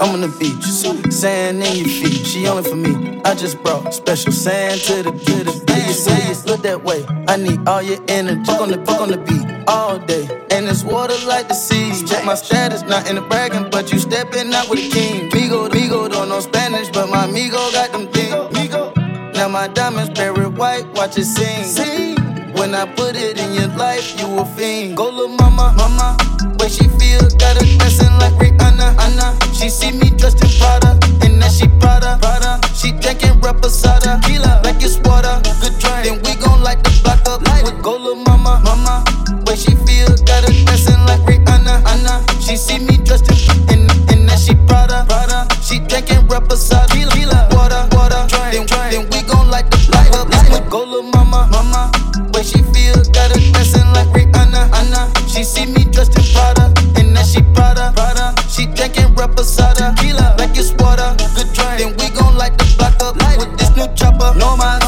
I'm on the beach. Sand in your feet, she only for me. I just brought special sand to the to the beach. See, look that way. I need all your energy. Book on the book on the beat all day. And it's water like the sea. Check my status, not in the bragging, but you stepping out with a king. Migo, Migo don't know Spanish, but my Migo got them things. Migo, Now my diamonds berry white, watch it sing. When I put it in your life, you a fiend. Go little mama, mama. When she feel, got her dressing like Rihanna, Anna. She see me dressed in Prada, and then she Prada, Prada. She drinking reposada, tequila, like it's water. Good drink, then we gon' light the block up with go little mama, mama. When she feel, got her dressing like Rihanna, Anna. She see me dressed in, and, and then she Prada, Prada. She drinking reposada, tequila, water, water. Then, then we gon' light the block up with go little mama, mama. When she feel, got her dressing like Rihanna, Anna. She see me dressed in Prada, tequila, like it's water. Good drink, then we gon' light the block up with this new chopper. No mind,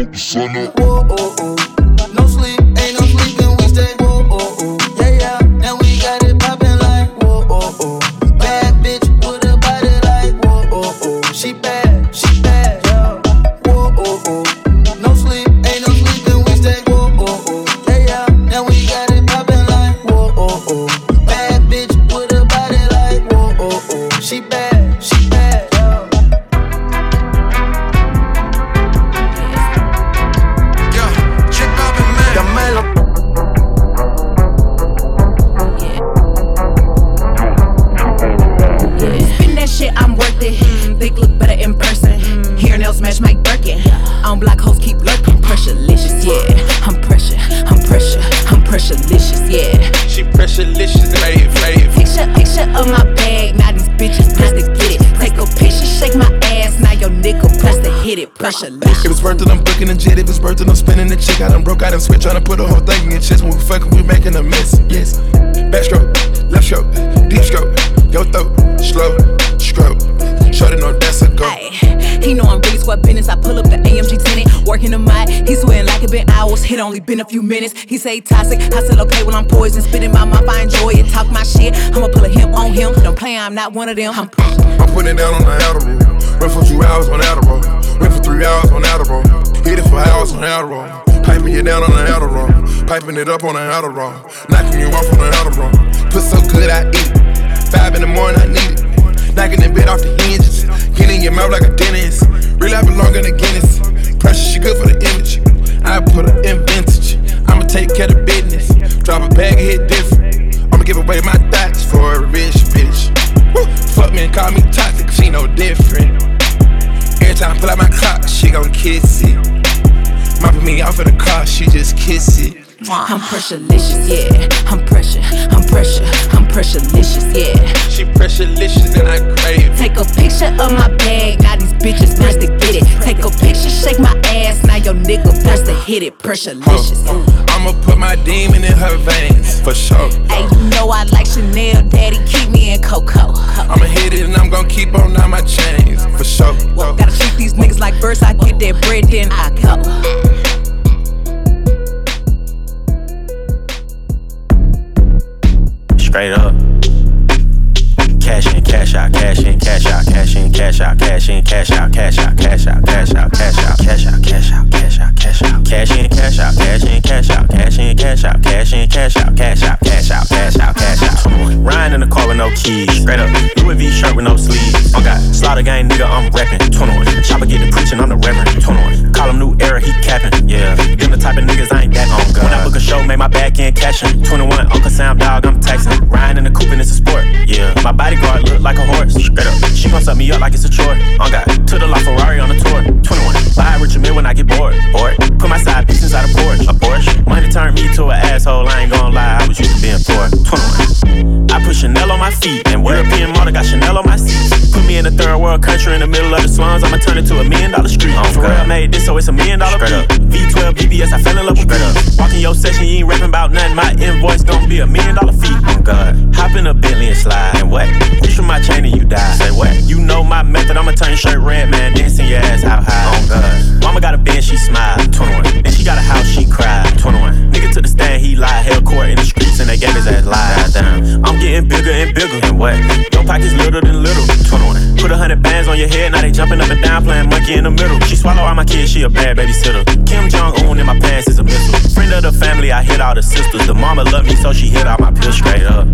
Oh, oh, oh. It. Thick look better in person. Hair nails match Mike Birkin. On block hoes keep lurking. Pressurelicious, yeah. I'm pressure, I'm pressure, I'm pressurelicious, yeah. She pressurelicious, fave, fave. Picture, picture of my bag. Now these bitches press to get it. Take a picture, shake my ass. Now your nigga press to hit it. Pressurelicious. If it's worth it, I'm booking a jet. If it's worth it, I'm spinning the chick. I done broke out and switch, tryna put a whole thing in your chest. When we fucking, we making a mess. Yes. Backstroke, left stroke, deep stroke, yo throat, slow. Shorty know that's a go. He know I'm really sweat business. I pull up the AMG tenant, working the mic. He sweating like it been hours. It only been a few minutes. He say toxic. I said okay, well I'm poison. Spitting my mouth, I enjoy it. Talk my shit. I'ma pull a him on him. Don't play, I'm not one of them. I'm I'm putting it down on the Adderall. Went for two hours on Adderall. Went for three hours on Adderall. Hit it for hours on Adderall. Piping you down on the Adderall. Piping it up on the Adderall. Knocking you off on the Adderall. Put so good I eat it. Five in the morning I need it. Knocking the bed off the hinges. Getting in your mouth like a dentist. Real life longer than Guinness. Pressure, she good for the image. I put her in vintage. I'ma take care of business. Drop a bag and hit different. I'ma give away my thoughts for a rich bitch. Woo. Fuck me call me toxic, she no different. Every time I pull out my clock, she gon' kiss it. Mopping me off in the car, she just kiss it. I'm pressurelicious, yeah. I'm pressure, I'm pressure, I'm pressurelicious, yeah. She pressurelicious and I crave. Take a picture of my bag, now these bitches press to get it. Take a picture, shake my ass, now your nigga press to hit it. Pressurelicious. I'ma put my demon in her veins, for sure. Hey, you know I like Chanel, daddy, keep me in Coco. I'ma hit it and I'm gon' keep on on my chains, for sure. Well, Gotta treat these niggas like birds, I get that bread, then I go. Straight up. Cash in, cash out, cash in, cash out, cash in, cash out, cash in, cash out, cash out, cash out, cash out, cash out, cash out, cash out, cash out, cash out, cash in, cash out, cash in, cash out, cash in, cash out, cash in, cash out, cash out, cash out, cash out, cash out. Riding in the car no keys, straight up. Louis V shirt with no sleeves. I got slaughter gang nigga, I'm rapping. reppin'. 21. Chopper get the preaching, I'm the reverend. 21. Call him new era, he capping. Yeah, them the type of niggas I ain't that on God. When I book a show, make my back end cashin'. 21, Uncle Sam dog, I'm taxing. Riding in the coupe and it's a sport. Yeah, my bodyguard look like a horse. Straight up, she gon' suck me up like it's a chore. On God, to the La Ferrari on the tour. 21, buy Richard Mille when I get bored. Bored, put my side piece inside a Porsche. A Porsche, money turned me to an asshole. I ain't gon' lie, I was used to being poor. 21, I put Chanel on my feet and European model got Chanel on my seat. Put me in a third world country in the middle of the slums. I'ma turn it to a million dollar street. Oh, For real, I made this, so it's a million dollar beat. V12 the VVS, I fell in love with up. Walking your session, you ain't rapping about nothing. My invoice gon' be a million dollar fee. Oh God, hop in a Bentley and slide. And what? Reach for my chain and you die. Say what? You know my method, I'ma turn shirt red, man. Dancing your ass out high. Oh God. Mama got a bed, she smile. 21. And she got a house, she cried. 21. Nigga to the stand, he lied. Held court in the streets and they gave his ass lies. Down. I'm getting bigger and bigger. And what? Your pockets little than little. 21. Put a hundred bands on your head, now they jumping up and down, playing monkey in the middle. She swallow all my kids, she a bad babysitter. Kim Jong Un in my pants is a missile. Friend of the family, I hit all the sisters. The mama love me, so she hit all my pills straight up.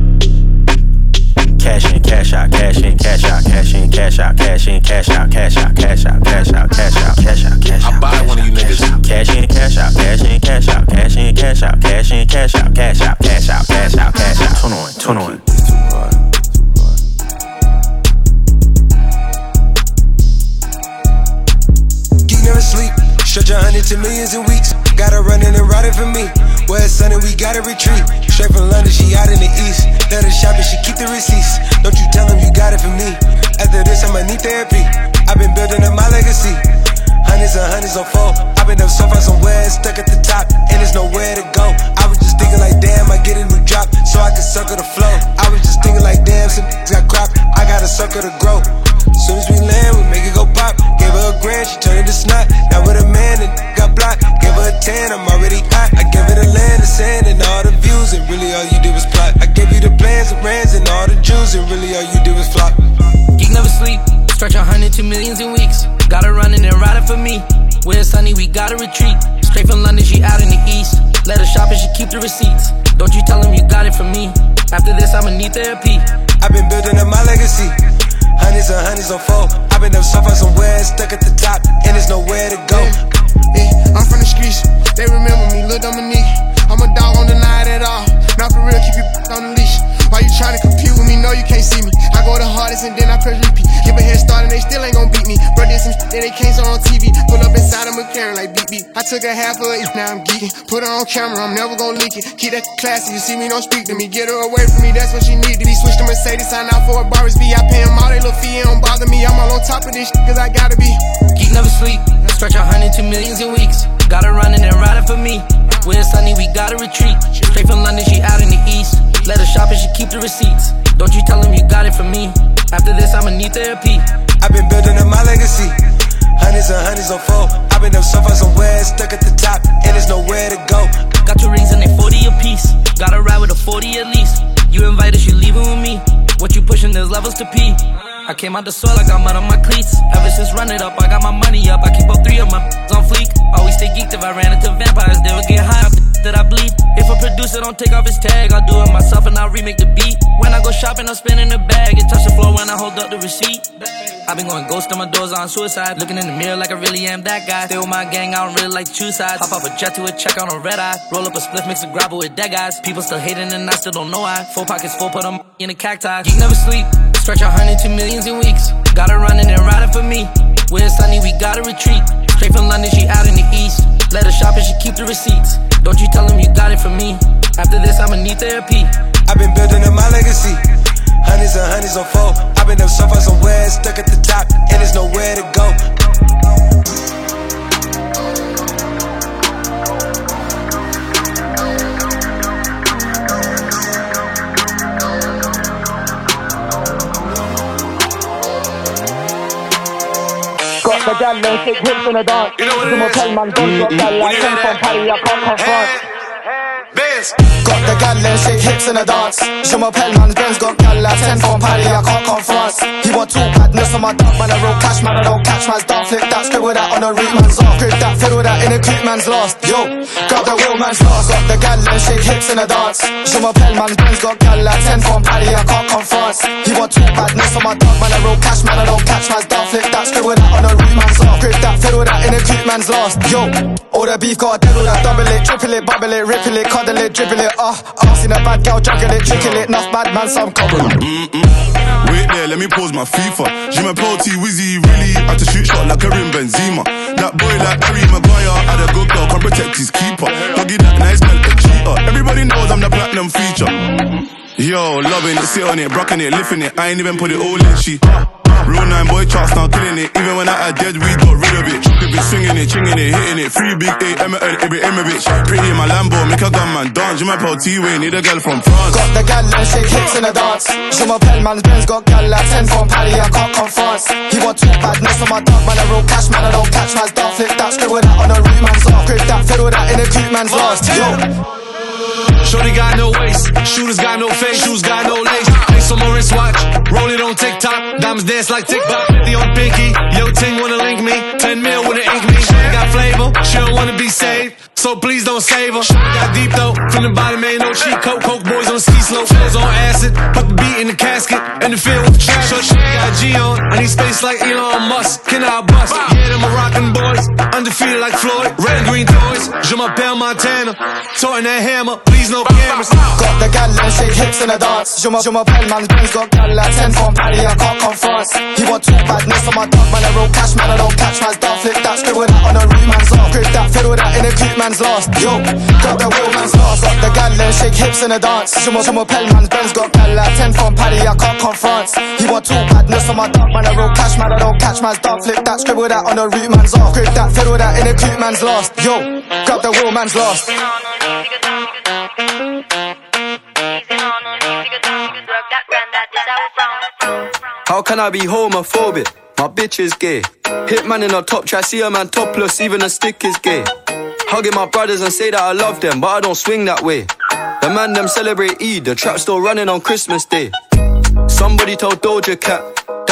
Cash in, cash out, cash in, cash out, cash in, cash out, cash in, cash out, cash out, cash out, cash out, cash out, cash out, cash out. I buy one of you niggas. Cash in, cash out, cash in, cash out, cash in, cash out, cash in, cash out, cash out, cash out, cash out, cash out. 21, 21. Geek never sleep. Stretch a hundred to millions in weeks. Got her running and riding for me. It's sunny, we gotta retreat. Straight from London, she out in the east. Let her shop and she keep the receipts. Don't you tell him you got it from me. After this, I'ma need therapy. I've been building up my legacy. Hundreds and hundreds on four. I've been up so far somewhere, stuck at the top, and there's nowhere to go. I was just thinking like, damn, I get a new drop, so I can circle the flow. I was just thinking like, damn, some got crop, I got a circle to grow. Soon as we land, we make Where it's sunny, we gotta retreat. Straight from London, she out in the east. Let her shop and she keep the receipts. Don't you tell him you got it from me. After this, I'ma need therapy. I've been building up my legacy. Hundreds and hundreds on four. I've been up so far somewhere, stuck at the top, and there's nowhere to go. Yeah, I'm from the streets. They remember me, Lil Dominique. I'm a dog, won't deny it at all. Not for real, keep you on the leash. Why you tryna compete with me? No, you can't see me. I go the hardest and then I press repeat. Give a head start and they still ain't gon' beat me. Bro, did some that they can't on TV. Pull up inside of McLaren like beep. I took a half of it, now I'm geeking. Put her on camera, I'm never gon' leak it. Keep that classy, you see me, don't speak to me. Get her away from me, that's what she need to be. Switch to Mercedes, sign out for a Barris V. I pay them all they little fee, it don't bother me. I'm all on top of this shit, cause I gotta be. Geek never sleep, stretch a hundred to millions in weeks. Got her running and riding for me. Where it's sunny, we gotta retreat. Straight from London, she out in the east. Let her shop and she keep the receipts. Don't you tell him you got it from me. After this, I'ma need therapy. I've been building up my legacy. Hundreds and hundreds on four. I've been up so far somewhere, stuck at the top, and there's nowhere to go. Got two rings and they 40 apiece. Gotta ride with a 40 at least. You invited, you leaving with me. What you pushing, there's levels to pee. I came out the soil, I got mud on my cleats. Ever since run it up, I got my money up. I keep up three of my on fleek. Always stay geeked if I ran into vampires, they would get high off that I bleed. If a producer don't take off his tag, I'll do it myself and I'll remake the beat. When I go shopping, I'm spinning the bag. It touch the floor when I hold up the receipt. I've been going ghost on my doors on suicide. Looking in the mirror like I really am that guy. Stay with my gang, I don't really like two sides. Hop off a jet to a check on a red eye. Roll up a spliff, mix a gravel with dead guys. People still hating and I still don't know why. Full pockets full, put them in a cacti. Geek never sleep. Stretch a hundred to millions in weeks. Got her running and riding for me. Where it's sunny, we gotta retreat. Straight from London, she out in the east. Let her shop and she keep the receipts. Don't you tell them you got it from me. After this, I'ma need therapy. I've been building up my legacy. Hundreds and hundreds on four. I've been up so far somewhere, stuck at the top, and there's nowhere to go. The gal and sick hips in the dance. You know what it is? hotel man guns got gal When like you ten hear from that? Paris, I can't confront. Bands. Got the gal and sick hips in the dance. Je m'appelle man, Benz got gal like ten from Paris, I can't come confront. He want two badness on my dog, man, I roll cash, man, I don't catch man's dog. Flick that, scribble that on the root man's off. Grip that, fiddle that in a creep man's lost. Yo, grab the wheel man's lost. Got the gal and shake hips in the dance. Je m'appelle man, Benz got gal like ten from Paris, I can't come confront. He want two badness on my dog, man, I roll cash, man, I don't catch man's dog. Flick that, scribble that on the root man's off. Grip that, fiddle that in a creep man's lost. Yo, all the beef got a devil that double it, triple it, bubble it, ripple it, cuddle it, dribble it, ah, uh, seen a bad girl juggle it, trickle it, enough bad man, some couple. Wait there, let me pause my FIFA. Jim T Wizzy really had to shoot shot like a rim Benzema. That boy like Harry Maguire had a good girl, can protect his keeper. Doggy that nice man, a cheater. Everybody knows I'm the platinum feature. Yo, loving it, sit on it, rocking it, lifting it. I ain't even put it all in. She Real nine boy charts now killing it. Even when I had dead weed, got rid of it. Could be swinging it, chinging it, hitting it. Free big A, Emma, Ibra, Imovich. Pretty in my Lambo, make a gunman dance. You my pal T-Way, need a girl from France. Got the gal and shake hips in the dance. Je m'appelle man's Benz, got gal like 10 from Paddy, I can't come France. He want two badness on my dog, man, I roll cash, man, I don't catch man's dog. Flip that, scribble that on the root man's off. Grip that, fiddle that in the creep man's lost. Yo. Shorty got no waist, shooters got no face, shoes got no lace. Lace on my wristwatch, roll it on TikTok. Diamonds dance like TikTok. 50 on pinky, yo ting wanna link me. 10 mil wanna ink me. She got flavor, she don't wanna be saved. So please don't save her. She got deep though, from the bottom ain't no cheat code. Coke boys on ski slope, flows on acid. Put the beat in the casket, in the field with the trash. So she got G on, I need space like Elon Musk. Can I bust? Yeah, them Moroccan boys, undefeated like Floyd. Red green toys, je m'appelle Montana. Toting that hammer, please no cameras. Got the gal and shake hips in the dance. Je m'appelle man's Benz, got gal like 10 from Paddy, I can't come France. He want two badness on my dog, man, I roll cash, man, I don't catch man's dog. Flip that, scribble that on the root man's off. Grip that, fiddle that in the creep man's lost. Yo, got the real man's lost. Got the gal and shake hips in the dance. Je m'appelle man's Benz, got gal like 10 from Paddy, I can't come France. He want two badness on my dog, man, I roll cash, man, I don't catch man's dog. Flip that, scribble that on the root man's off. Grip that, fiddle that in the creep man's lost. Yo, got the real man's lost. How can I be homophobic? My bitch is gay. Hitman in a top try, see a man topless, even a stick is gay. Hugging my brothers and say that I love them, but I don't swing that way. The man them celebrate Eid, the trap still running on Christmas Day. Somebody told Doja Cat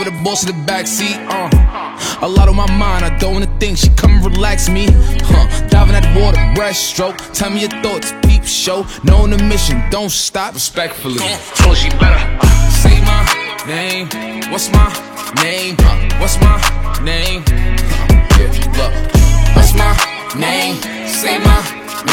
With a boss in the backseat. Uh. A lot on my mind, I don't wanna think. She come and relax me. Huh. Diving at the water, breaststroke. Tell me your thoughts, peep show. Knowing the mission, don't stop. Respectfully. So she better uh. say my name. What's my name? Huh. What's my name? Huh. Yeah, look. What's my name? Say my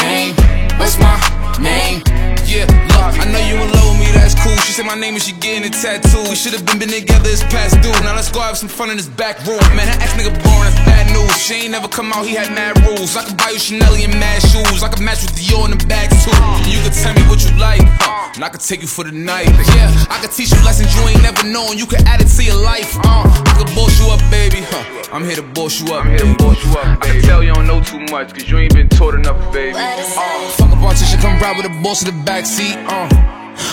name. What's my name? Yeah, I know you in love with me, that's cool. She said my name and she getting a tattoo. We should have been been together, it's past due. Now let's go have some fun in this back room. Man, that ex nigga born, that's news. She ain't never come out, he had mad rules. I could buy you Chanel and mad shoes. I could match with Dior in the bags too. You could tell me what you like, uh, and I could take you for the night. Yeah, I could teach you lessons you ain't never known. You could add it to your life. Uh, I could boss you up, baby. Huh. I'm here to boss you up. I'm here to boss you up, baby. I can tell you don't know too much, cause you ain't been taught enough, baby. Uh, fuck a politician, come ride with a boss in the backseat. Uh.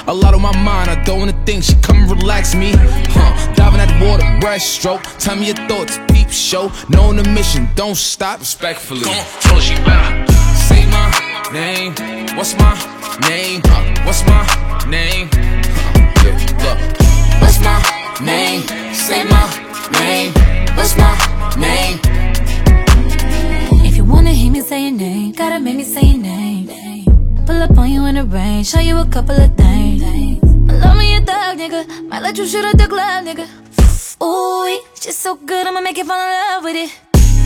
A lot on my mind, I don't wanna think. She come and relax me. Huh. Diving at the water, breaststroke. Tell me your thoughts, peep show. Knowing the mission, don't stop. Respectfully. Come on, so she better say my name. What's my name? Huh. What's my name? Huh. Yeah, look. What's my name? Say my name. What's my name? If you wanna hear me say your name, gotta make me say your name. Pull up on you in the rain, show you a couple of things. Love me a thug, nigga. Might let you shoot at the club, nigga. Ooh, she's so good, I'ma make you fall in love with it.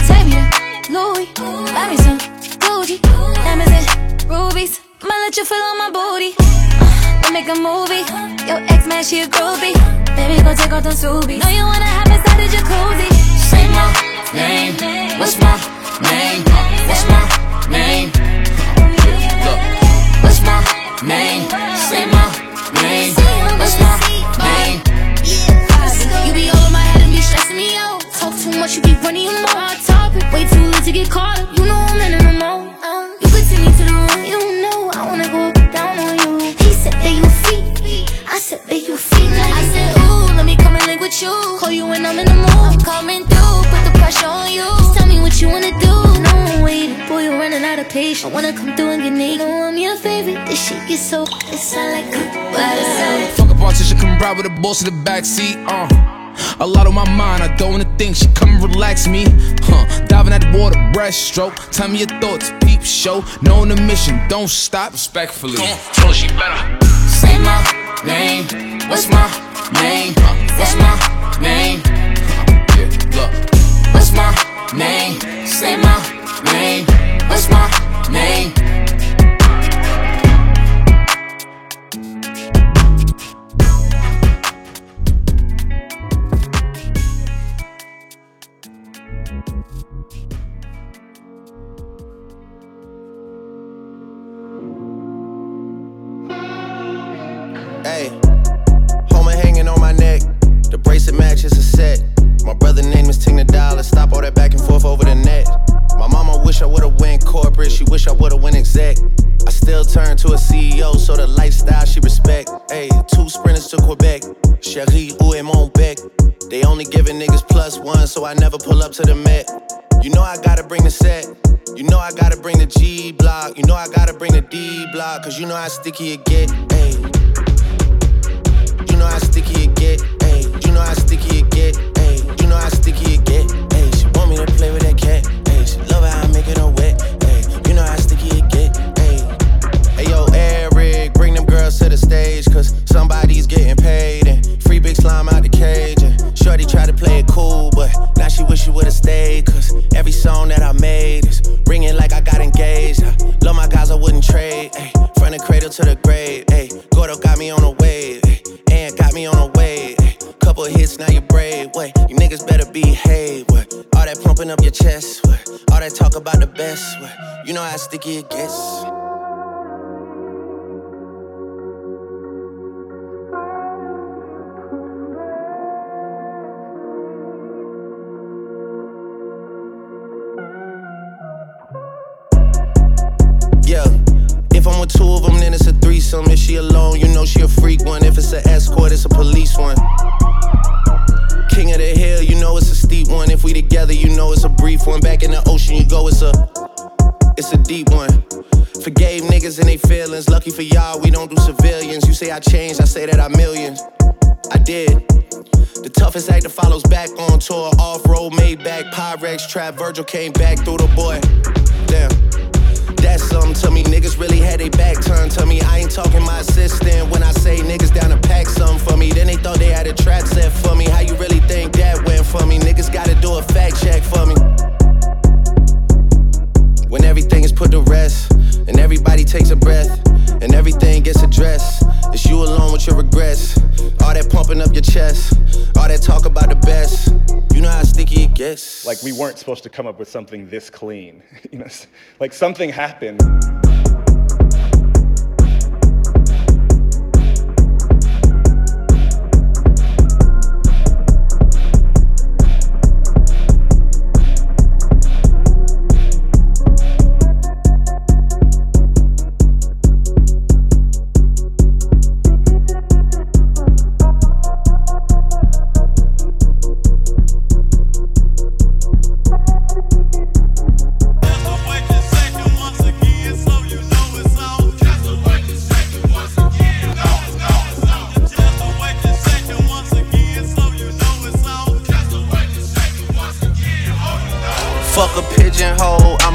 Take me to Louis, buy me some Gucci, diamonds and rubies. Might let you feel on my booty. Uh, to make a movie. Your ex man, she a groupie. Baby, go take off them subies. Know you wanna have inside the jacuzzi. Ride with the in the backseat. Uh. A lot on my mind, I don't wanna think. She come and relax me. Huh. Diving at the water, breaststroke. Tell me your thoughts, peep show. Knowing the mission, don't stop. Respectfully. Come on, tell her she better. Say my name. What's my name? What's my name? Yeah, Look. What's my name? Say my name. What's my name? I never pull up to the Met. You know I gotta bring the set. You know I gotta bring the G block. You know I gotta bring the D block. Cause you know how sticky it get. Hey. You know how sticky it get, ayy. You know how sticky it get, ayy. You know how sticky it get, ayy. She want me to play with that cat, ayy. She love how I'm making her wet, ayy. You know how sticky it get, ayy. Hey yo, Eric, bring them girls to the stage, cause somebody's To the grave, ayy. Gordo got me on a wave, ayy. And got me on a wave. ayy. Couple hits, now you brave. Wait, you niggas better behave. What? All that pumping up your chest. What? All that talk about the best. What? You know how sticky it gets. If I'm with two of them, then it's a threesome. If she alone, you know she a freak one. If it's an escort, it's a police one. King of the hill, you know it's a steep one. If we together, you know it's a brief one. Back in the ocean, you go, it's a, it's a deep one. Forgave niggas and they feelings. Lucky for y'all, we don't do civilians. You say I changed, I say that I millions. I did. The toughest act that follows back on tour. Off road, made back, Pyrex, trap. Virgil came back through the boy. Damn. That's something to me. Niggas really had their back turned to me. I ain't talking my assistant when I say niggas down to pack something for me. Then they thought they had a trap set for me. How you really think that went for me? Niggas gotta do a fact check for me. When everything is put to rest, and everybody takes a breath, and everything gets addressed, it's you alone with your regrets. All that pumping up your chest, all that talk about the best. You know how sticky it gets. Like we weren't supposed to come up with something this clean. you know, like something happened.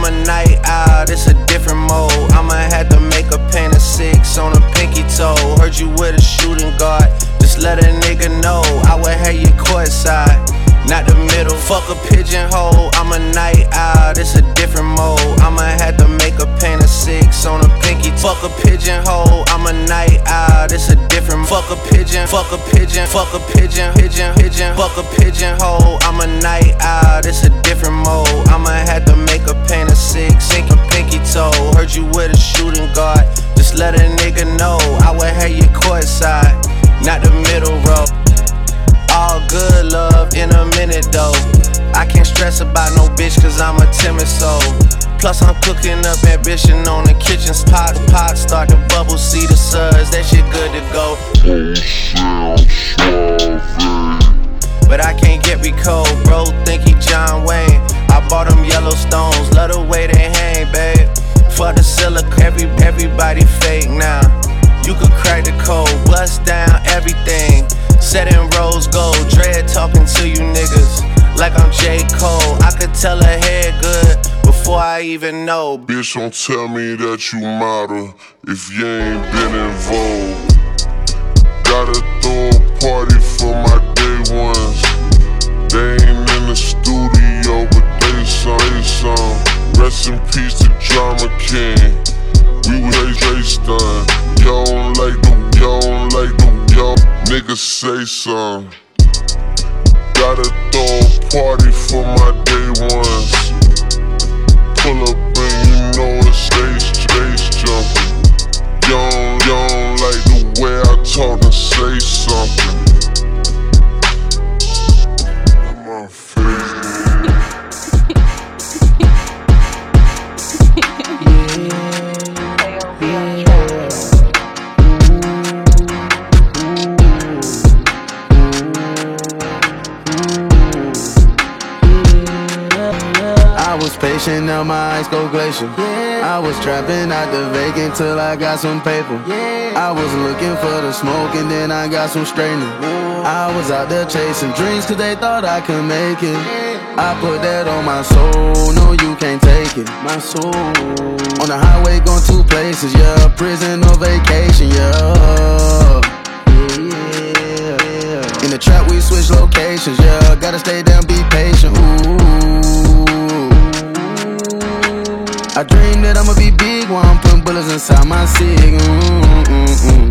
I'm a night owl, it's a different mode. I'ma have to make a paint of six on a pinky toe. Heard you with a shooting guard, just let a nigga know. I would have you courtside, not the middle. Fuck a pigeonhole, I'm a night owl, it's a different mode. I'ma have to make a paint of six on a pinky Fuck a pigeonhole, I'm a night owl. It's a different. Fuck a pigeon, fuck a pigeon, fuck a pigeon, pigeon, pigeon. Fuck a pigeonhole, I'm a night owl. It's a different mode. I'ma have to make a pain of six, sink a pinky toe. Heard you with a shooting guard. Just let a nigga know I would have you courtside, not the middle row. All good love in a minute though. I can't stress about no bitch cause I'm a timid soul. Plus I'm cooking up ambition on the kitchen spot. Pot start to bubble, see the suds, that shit good to go. But I can't get me bro. Think he John Wayne. I bought them Yellowstones, love the way they hang, babe. Fuck the silica, every, everybody fake now. You could crack the code, bust down everything. Set in rose gold, dread talking to you niggas like I'm J. Cole. I could tell her head good before I even know. Bitch, don't tell me that you model if you ain't been involved. Gotta throw a party for my day ones. They ain't in the studio, but they some, they some. Rest in peace to Drama King. We was J Stun. Y'all don't like the, y'all don't like the, y'all niggas say some. Gotta throw a party for my day ones. Pull up and you know it's space, space jumping. You don't, you don't like the way I talk and say something. Was trapping out the vacant till I got some paper. I was looking for the smoke and then I got some straightening. I was out there chasing dreams cause they thought I could make it. I put that on my soul, no you can't take it. My soul. On the highway going two places, yeah. Prison or vacation, yeah. In the trap, we switch locations, yeah. Gotta stay down, be patient, ooh. I dream that I'ma be big while I'm putting bullets inside my cig. Mm-mm-mm.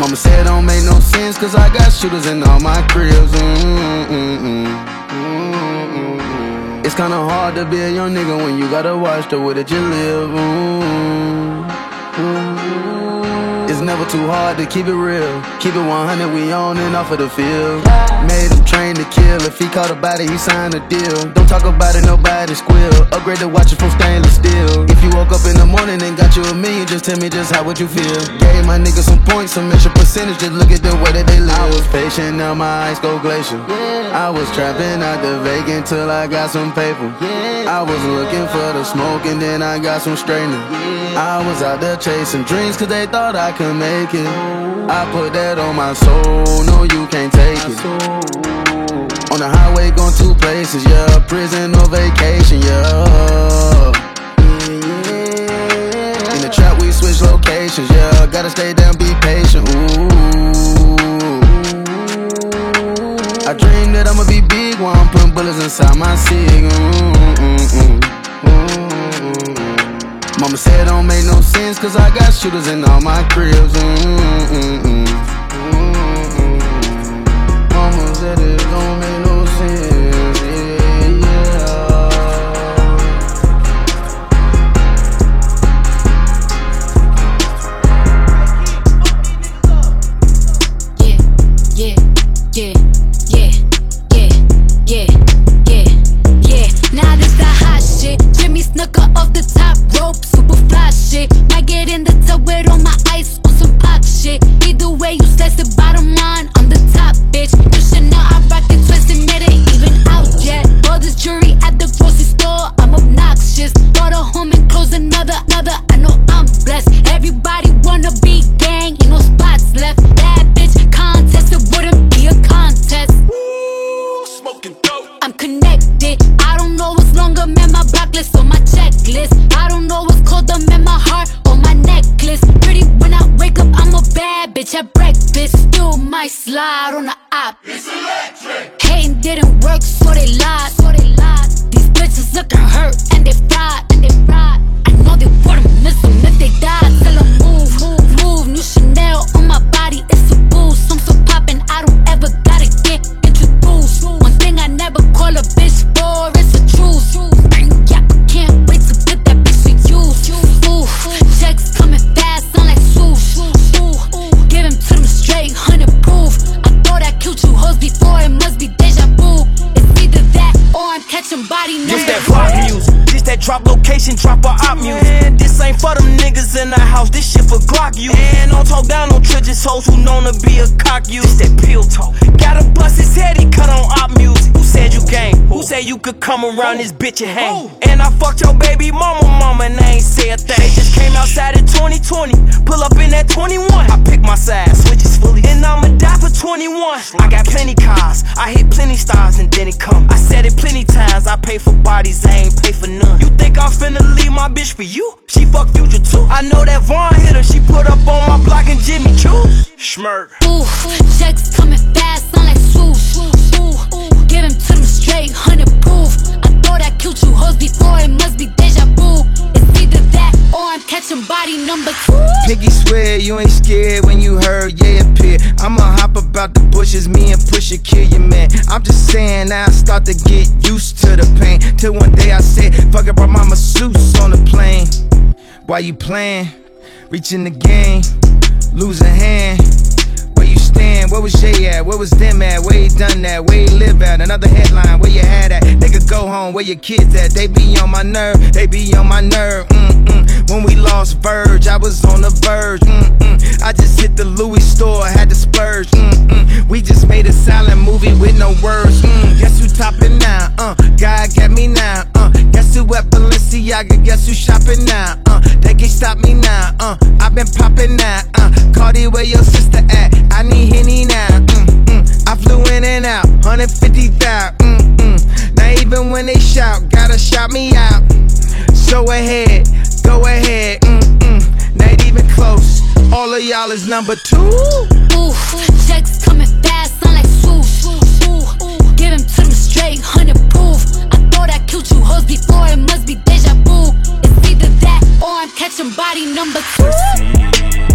Mama said it don't make no sense, cause I got shooters in all my cribs. Mm-mm-mm. Mm-mm-mm. It's kinda hard to be a young nigga when you gotta watch the way that you live. Mm-mm. Never too hard to keep it real. Keep it 100, we on and off of the field. Made him train to kill. If he caught a body, he signed a deal. Don't talk about it, nobody squeal. Upgrade the watches from stainless steel. If you woke up in the morning and got you a million, just tell me just how would you feel. Gave my niggas some points, some extra percentage. Just look at the way that they live. I was patient, now my eyes go glacial. I was trapping out the vacant till I got some paper. I was looking for the smoke and then I got some straightening. I was out there chasing dreams cause they thought I could make it. I put that on my soul, no you can't take it. On the highway going two places, yeah. Prison or vacation, yeah. In the trap we switch locations, yeah. Gotta stay down, be patient, ooh. I dream that I'ma be big while I'm putting bullets inside my cig. Mm-mm-mm. Mm-mm-mm. Mama said it don't make no sense, cause I got shooters in all my cribs. Mm-mm-mm. Mama said it don't make you could around this bitch and hang? And I fucked your baby mama, mama, and I ain't say a thing. They just came outside in 2020, pull up in that 21. I pick my side, switches fully, and I'ma die for 21. I got plenty cars, I hit plenty stars, and then it come. I said it plenty times, I pay for bodies, I ain't pay for none. You think I'm finna leave my bitch for you? She fuck future too. I know that Von hit her, she put up on my block and Jimmy Choo. Smurk. Ooh, checks coming fast, sound like swoosh. Ooh, give him to them straight, hundred proof. Thought I killed you hoes before, it must be deja vu. It's either that or I'm catching body number two. Piggy swear you ain't scared when you heard yeah appear. I'ma hop about the bushes, me and Pusha kill your man. I'm just saying now I start to get used to the pain. Till one day I said, fuck it, brought my masseuse on the plane. Why you playing? Reaching the game, lose a hand. Stand? Where was Jay at? Where was them at? Where he done that? Where he live at? Another headline, where you had at? Nigga, go home, where your kids at? They be on my nerve, they be on my nerve. Mm-mm. When we lost Virg, I was on the verge. Mm-mm. I just hit the Louis store, had to splurge. Mm-mm. We just made a silent movie with no words. Mm. Guess who topping now? Uh, God got me now. Uh, guess who at Balenciaga? Guess who shopping now? Uh, they can't stop me now. Uh, I've been popping now. Uh, Cardi, where your sister at? I need Henny now. Mm, mm. I flew in and out, 150,000. Mm, mm. Now even when they shout, gotta shout me out. So ahead, go ahead. Mm, mm. Not even close. All of y'all is number two. Ooh, checks coming fast, sound like swoosh. Ooh, give him to them straight, hundred proof. I thought I killed you hoes before, it must be deja vu. It's either that or I'm catching body number two.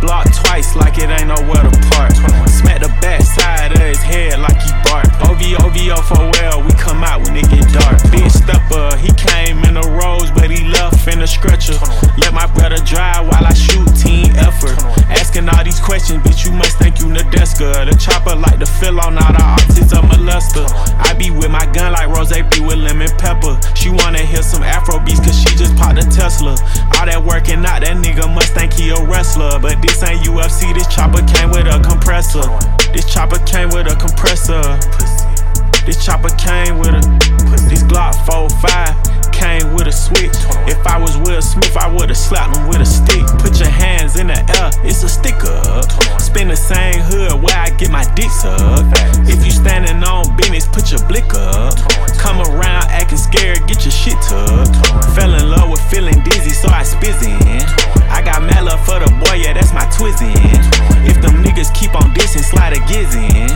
Block twice like it ain't nowhere to park. Smack the back side of his head like he bark. OVO, OVO for well, we come out when it get dark. Big stepper, he came in a rose, but he left in a stretcher. Let my brother drive while I shoot team effort. Asking all these questions, bitch, you must think you The chopper like on all the optics of molester. I be with my gun like Ross be with lemon pepper. She wanna hear some Afro beats cause she just popped a Tesla. All that working out, that nigga must think he a wrestler. But this ain't UFC, this chopper came with a compressor. This chopper came with a compressor. This chopper came with a. This Glock 45 came with a switch. If I was Will Smith, I would've slapped him with a stick. Put your hands in the air, it's a sticker. Spin the same hood where I get my dick sucked. If you standing on business, put your blick up. Come around acting scared, get your shit tucked. Fell in love with feeling dizzy, so I spizz in. I got mad love for the boy, yeah, that's my twizzin'. If them niggas keep on dissing, slide a giz in.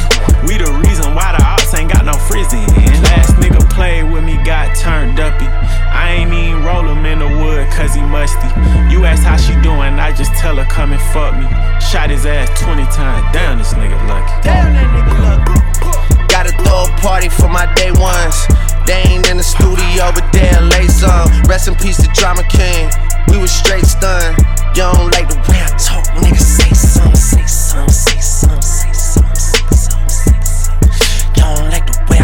We the reason why the ops ain't got no frizzin'. Last nigga played with me, got turned uppy. I ain't even roll him in the wood, cause he musty. You ask how she doing, I just tell her come and fuck me. Shot his ass 20 times, damn this nigga lucky. Damn that nigga lucky. Gotta throw a party for my day ones. They ain't in the studio, but they'll lay some. Rest in peace to Drama King. We was straight stunned. You don't like the way I talk, nigga. Say something, say something, say something, say something, say something, say something. You don't like the way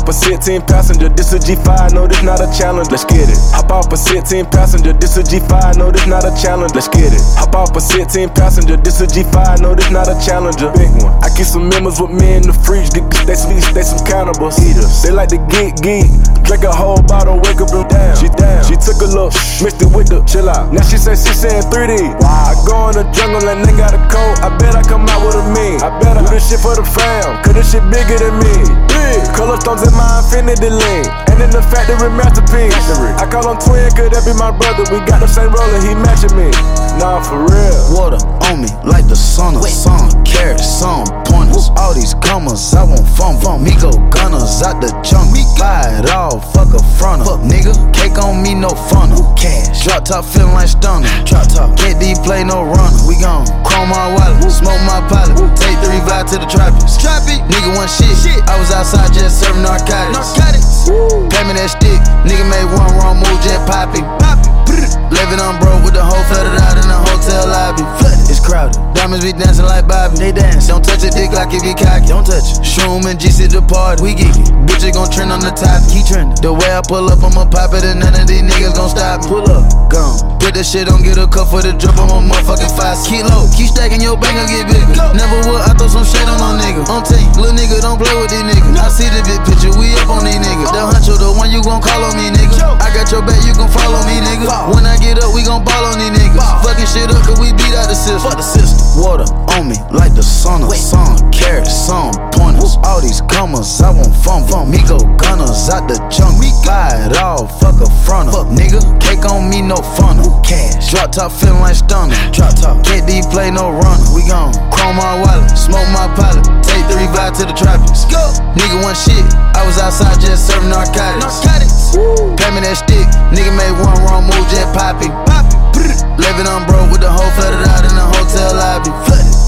off a 16 passenger, this a G5, no, this not a challenge. Let's get it. Hop off a 16 passenger, this a G5, no, this not a challenge. Let's get it. Hop off a 16 passenger, this a G5, no, this not a challenger. Big one. I keep some members with me in the fridge, they, they, some, they some cannibals. Eaters. They like to geek, geek. Drink a whole bottle, wake up and down. She down. She took a look, mixed it with the chill out. Now she say she saying 3D. Wow. I go in the jungle and they got a coat. I bet I come out with a mean. I bet I do this shit for the fam, cause this shit bigger than me. Big. Color stones in my infinity lane. And in the factory masterpiece. I call him twin, could that be my brother? We got the same roller, he matching me. Nah, for real. Water on me like the sun of sun. Carats, sun pointers. All All these commas, I want fun. fun. Me go gunners out the junk. Me buy it all, fuck a fronter. Fuck nigga, cake on me, no funnel. Cash. Drop top feeling like stunner. Drop top. Can't D play no runner. We gon' chrome my wallet, smoke my pilot. Take three vibe to the tropics. Tropic. Nigga one shit. shit. I was outside just serving narcotics. Narcotics. Pay me that stick. Nigga made one wrong move, just popping. Popping. Living on broke with the whole flooded out in the hotel lobby. Flooded. It's crowded. Diamonds be dancing like Bobby. They dance. Don't touch a dick like if you cocky. Don't touch it. Shroom and GC the party. We geeky. Bitches gon' trend on the top. Keep trending. The way I pull up, I'ma pop it and none of these niggas gon' stop me. Pull up. Gone. Put that shit on, get a cup for the drip. I'm a motherfucking five. Keep low. Keep stacking your bank, get bigger. Never would. I throw some shit on no nigga. On team. Little nigga, don't play with these niggas. I see the big picture. We up on these niggas. Oh. The huncho, the one you gon' call on me, nigga. I got your back, you gon' follow me, nigga. When I get up, we gon' ball on these niggas. Fucking shit up, cause we beat out the system. Fuck the system. Water on me like the sun of sun. Carats, some pointers. All these commas, I want fun. fun. Me go gunners out the junk. We buy it all, fuck a fronter. Fuck nigga, cake on me, no funnel. Cash. Drop top feeling like stunner. Drop top. Can't D play no runner. We gon' chrome my wallet, smoke my pilot. Take three vibe to the tropics. Go. Nigga one shit. I was outside just serving narcotics. Narcotics. Pay me that stick. Nigga made one wrong move, just popping. Popping. Living on broke with the whole flooded out in the hotel lobby. Flooded.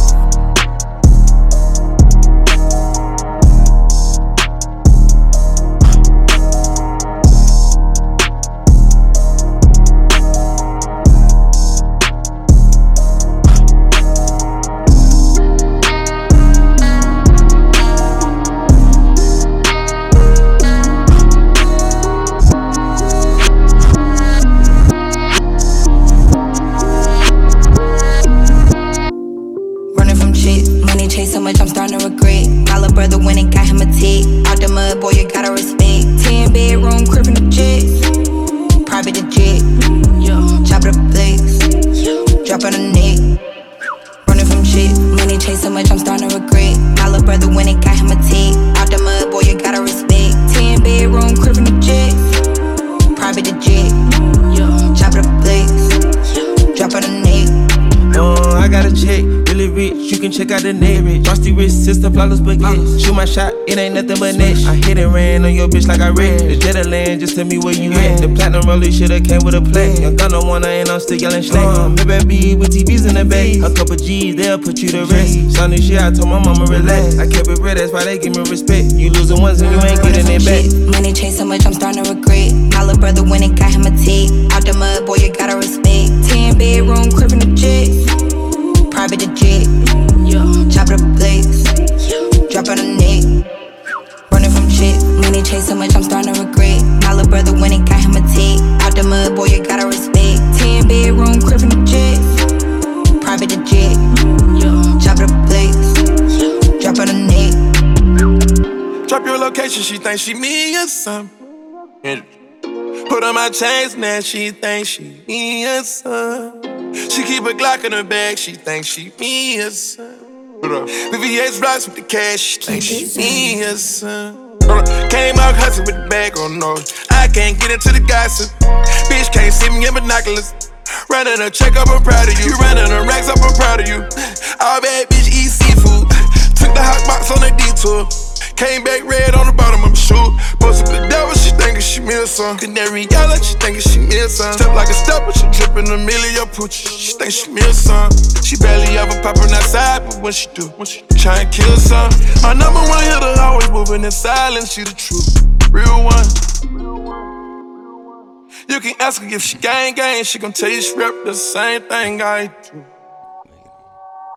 Shot, it ain't nothing but net. I hit and ran on your bitch like I read. The jet of land, just tell me where you at. The platinum roller shoulda came with a plan. Young gun on one and I'm still yelling slang. Uh, maybe with TVs in the bag. A couple G's, they'll put you to rest. Some new shit, I told my mama relax. I kept it real, that's why they give me respect. You losing ones and you ain't getting it back. Money chase so much, I'm starting to regret. My little brother went and got him a tick. Out the mud, boy, you gotta respect. Ten bedroom, crib in the jet. Private jet. Chop it up flex. Drop on the neck. So much, I'm starting to regret. My little brother went and got him a tick. Out the mud, boy, you gotta respect. Ten bedroom, crib in the jet. Private the jet. Chop it up flex. Drop on the neck. Drop your location, she thinks she me or something. Put on my chains, now she thinks she me or something. She keep a Glock in her bag, she thinks she me or something. VVS rocks with the cash, she thinks she me or something. Uh, came out hustling with the bag on nose. I can't get into the gossip. Bitch can't see me in binoculars. Running a check up, I'm proud of you. Running a racks up, I'm proud of you. All bad bitch eat seafood. Took the hot box on a detour. Came back red on the bottom of my shoe. Posted the devil, thinking she or some. Canary yellow, she thinking she some. Step like a stepper, she dripping a million poochie. She think she some. She barely ever popping outside, but when she do, when she try and kill some. My number one hitter always moving in silence, she the truth. Real one. You can ask her if she gang gang, she gon' tell you she rep the same thing I do.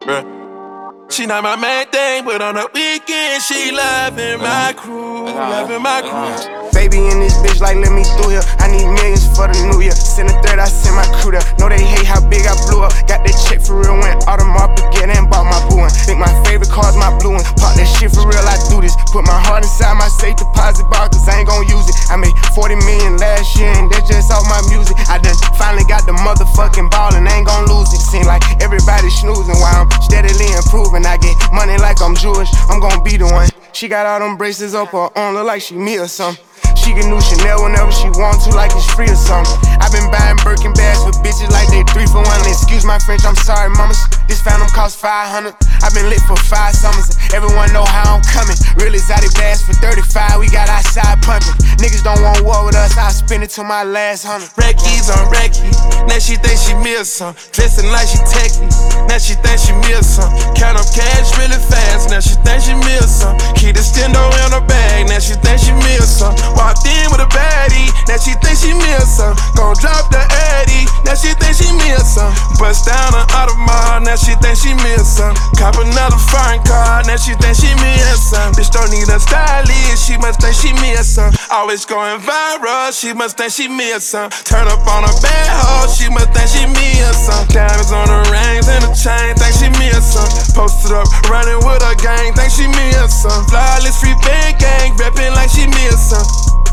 Bruh. She not my main thing, but on the weekend she loving my crew, uh-huh. loving my crew. Uh-huh. Baby in this bitch, like let me through here. I need millions for the new year. Send a third, I send my crew there. Know they hate how big I blew up. Got that check for real, went Audemars Piguet and bought my boo one. Think my favorite car's my blue one. That shit for real, I do this. Put my heart inside my safe deposit box, cause I ain't gon' use it. I made 40 million last year, and that's just off my music. I done finally got the motherfucking ball, and ain't gon' lose it. Seem like everybody snoozing while I'm steadily improving. I get money like I'm Jewish, I'm gon' be the one. She got all them braces up her arm, look like she me or something. She get new Chanel whenever she want to, like it's free or something. I've been buying Birkin bags for bitches like they three for one. Excuse my French, I'm sorry, mamas. This phantom cost 500. I've been lit for five summers. Everyone know how I'm coming. Real exotic bags for 35. We got outside pumping. Niggas don't want war with us. I spend it till my last hundred. Reckies on Recky. Now she think she miss some. Dressing like she techie. Now she think she miss some. Count up cash really fast. Now she think she miss some. Keep the stendo in her bag. Now she think she miss some. Walked in with a baddie. Now she think she miss some. Gon' drop the Addy. Now she think she miss some. Bust down an Audemars. Now she think she miss some. Cop another foreign car. Now she think she miss some. Bitch don't need a stylist. She must think she miss some. Always going viral. She must think she miss some. Turn up on a bad hoe. She must think she miss some. Diamonds on her rings and a chain. Think she miss some. Posted up, running with a gang. Think she miss some. Flawless free big gang. Reppin' like she some. Yeah,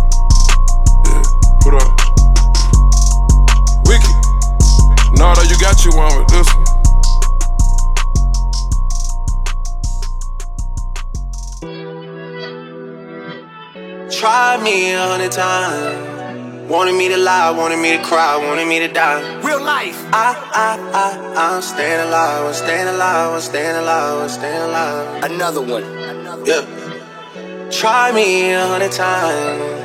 put up. Wiki. Nardo, you got you one with this one. Try me a hundred times. Wanted me to lie, wanted me to cry, wanted me to die. Real life. I, I, I, I'm staying alive, I'm staying alive, I'm staying alive, I'm staying alive. Another one. Yeah. Try me a hundred times.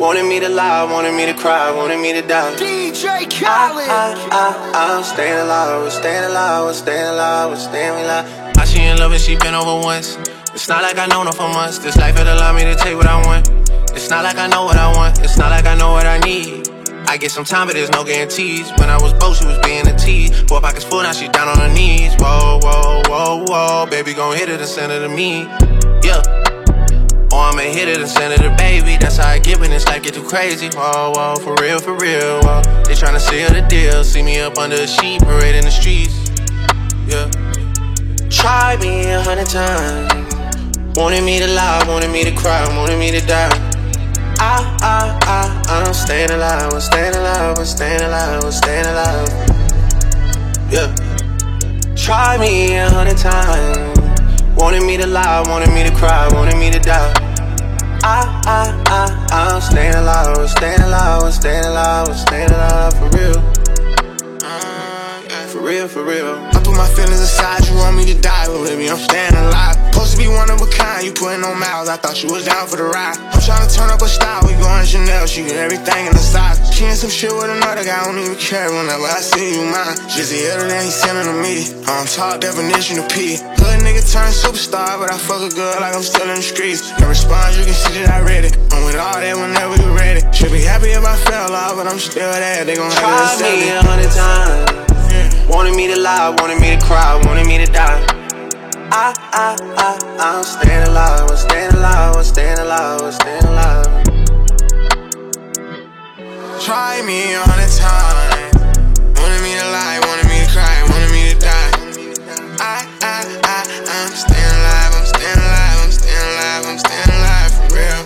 Wanted me to lie, wanted me to cry, wanted me to die. DJ ah, Khaled. I, I, I, I'm staying alive, I'm staying alive, I'm staying alive, I'm staying alive. I she in love and she been over once. It's not like I know her for months. This life it allow me to take what I want. It's not like I know what I want. It's not like I know what I need. I get some time, but there's no guarantees. When I was broke, she was being a tease. Four pockets full, now she down on her knees. Whoa, whoa, whoa, whoa. Baby, gon' hit it and send it to me. Yeah. I'ma hit it and send it to baby. That's how I get when this life get too crazy. Whoa, whoa, for real, for real. Whoa. They tryna seal the deal. See me up under a sheet, parade in the streets. Yeah. Try me a hundred times. Wanted me to lie, wanted me to cry, wanted me to die. I, I, I, I'm staying alive, I'm staying alive, I'm staying alive, I'm staying alive. Yeah. Try me a hundred times. Wanted me to lie, wanted me to cry, wanted me to die. Ah, ah, ah, I, I, I, I'm staying alive, I'm staying alive, I'm staying alive, I'm staying alive for real. For real, for real. I put my feelings aside, you want me to die, but baby, I'm staying alive. Supposed to be one of a kind, you putting on miles, I thought you was down for the ride. I'm trying to turn up a style, we going Chanel, she get everything in the size. She in some shit with another guy, I don't even care whenever I see you mine. Just the other than he sending to me. I'm top definition of P. Hood nigga turn superstar, but I fuck a girl like I'm still in the streets. No response, you can see that I read it. I'm with all that whenever you ready. Should be happy if I fell off, but I'm still there. They gon' have to me a hundred times. Wanted me to lie, wanted me to cry, wanted me to die. I, I, I, I'm staying alive, I'm staying alive, I'm staying alive, I'm staying alive. Try me a hundred times. Wanted me to lie, wanted me to cry, wanted me to die. I, I, I, I'm staying alive, I'm staying alive, I'm staying alive, I'm staying alive for real.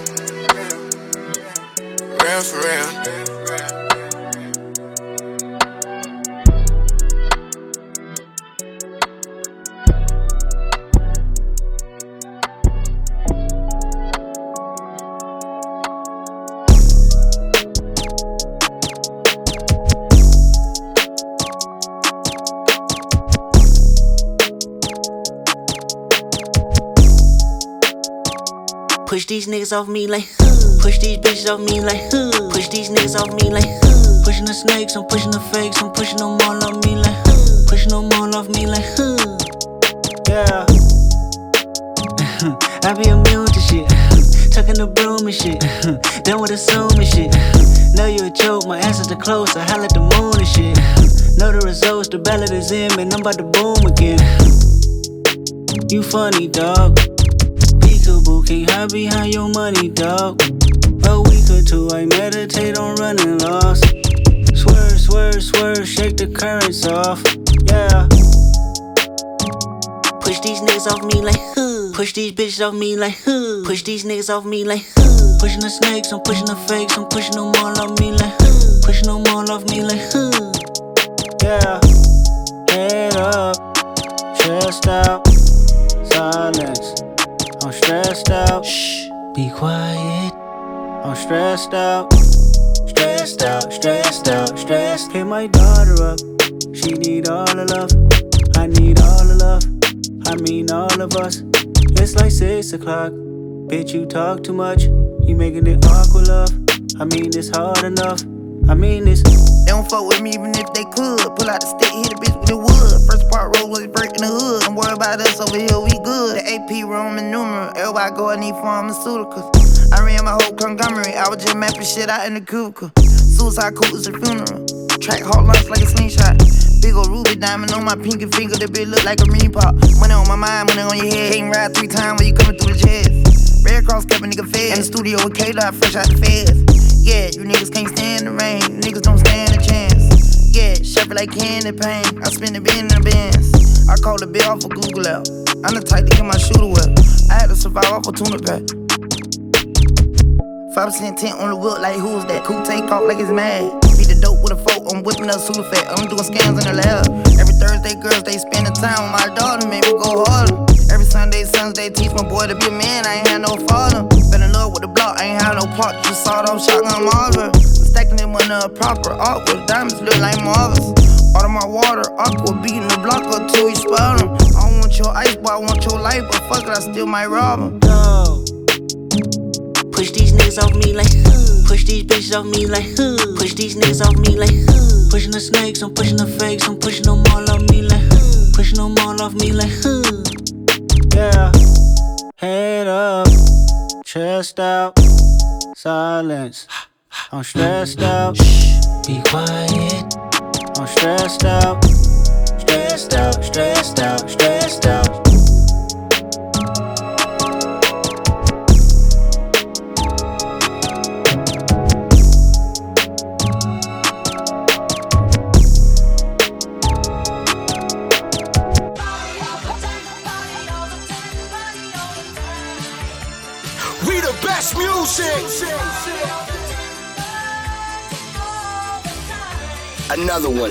Real for real. These niggas off me like. Push these bitches off me like. Push these niggas off me like. Pushing the snakes, I'm pushing the fakes, I'm pushing them all off me like. Pushing them all off me like. Yeah. I be immune to shit. Tucking the broom and shit. Done with assuming shit. Know you a joke, my answers are close. I holla at the moon and shit. Know the results, the ballot is in, man. I'm about to boom again. You funny, dog. Can't hide behind your money, dog. A week or two, I meditate on running lost. Swerve, swerve, swerve, shake the currents off. Yeah. Push these niggas off me like huh. Push these bitches off me like huh. Push these niggas off me like huh. Pushing the snakes, I'm pushing the fakes, I'm pushing them all off me like huh. Pushing them all off me like huh. Yeah. Head up, chest out, silence. Stressed out. Shh, be quiet. I'm stressed out, stressed out, stressed out, stressed. Hit my daughter up, she need all the love. I need all the love, I mean all of us. It's like six o'clock, bitch, you talk too much. You making it awkward, love. I mean, it's hard enough. I mean, it's. They don't fuck with me even if they could. Pull out the stick, hit a bitch with the wood. First part roll was breaking the hood. Don't worry about us over here, we good. The AP Roman numeral. Everybody go, need pharmaceuticals. I ran my whole conglomerate. I was just mapping shit out in the cubicle. Suicide cool is a funeral. Track hard lunch like a slingshot. Big ol' ruby diamond on my pinky finger. That bitch look like a mini pop. Money on my mind, money on your head. Can't ride three times when you coming through the jets. Red Cross kept a nigga fed. In the studio with K-Dot, fresh out the feds. Yeah, you niggas can't stand the rain. Niggas don't stand a chance. Yeah, shuffle like candy paint. I spin bin in the bins. I call the bill off of Google out. I'm the type to get my shooter wet. I had to survive off a tuna pack. 5% tent on the wheel, like who's that? Cool take off like it's mad. Beat the dope with a fork, I'm whipping up Sudafed. I'm doing scams in the lab. Every Thursday, girls, they spend the time with my daughter, make me go harder. Sunday, Sunday, teach my boy to be a man, I ain't had no father. Been in love with the block, I ain't had no part. You saw it on shotgun Marvin. Stacking them on a proper with diamonds look like marbles. Out of my water, aqua beating the block up till we spout. I don't want your ice, but I want your life, but fuck it, I still might rob. No. Push these niggas off me like Push these bitches off me like Push these niggas off me like Pushing the snakes, I'm pushing the fakes, I'm pushing them all off me like Pushing them all off me like Yeah. Head up, chest out, silence. I'm stressed out. Shh, Be quiet. I'm stressed out, stressed out, stressed out, stressed out. We music. Another one.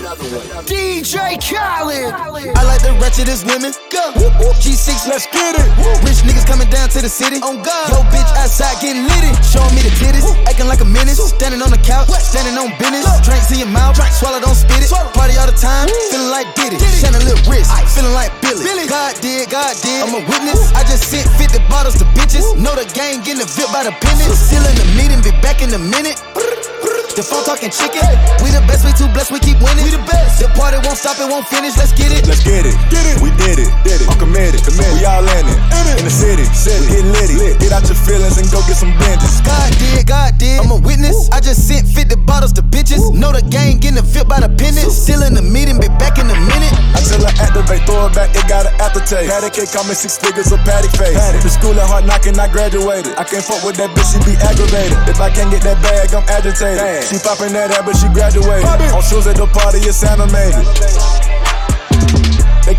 DJ Khaled. I like the wretchedest women. Go. G6, let's get it. Rich niggas coming down to the city. On God. Yo, bitch outside getting litty. Showing me the titties. Acting like a menace. Standing on the couch. Standing on business. Drinks in your mouth. Swallow, don't spit it. Party all the time. Feeling like Diddy. Chandelier wrist. Feeling like Billy. God did, God did. I'm a witness. I just sent 50 bottles to bitches. Know the gang getting a VIP by the pennies. Still in the meeting. Be back in a minute. The phone talking chicken. We the best, we too blessed, we keep winning. We the best. The won't stop, it won't finish. Let's get it. Let's get it. Get it. We did it. Did it. I'm committed. committed. We all in it. In, it. In the city. City. Get litty. Lit. Get out your feelings and go get some benches. God did, God did. I'm a witness. I just sent 50 bottles to bitches. Know the gang getting a fit by the pennies. Still in the meeting, be back in a minute. Until I activate, throw it back, it got an aftertaste. Patty cake, call me six figures of patty face. Patty. The school at hard knocking, I graduated. I can't fuck with that bitch, she be aggravated. If I can't get that bag, I'm agitated. She popping that ass, but she graduated. On shoes at the party, it's animated. They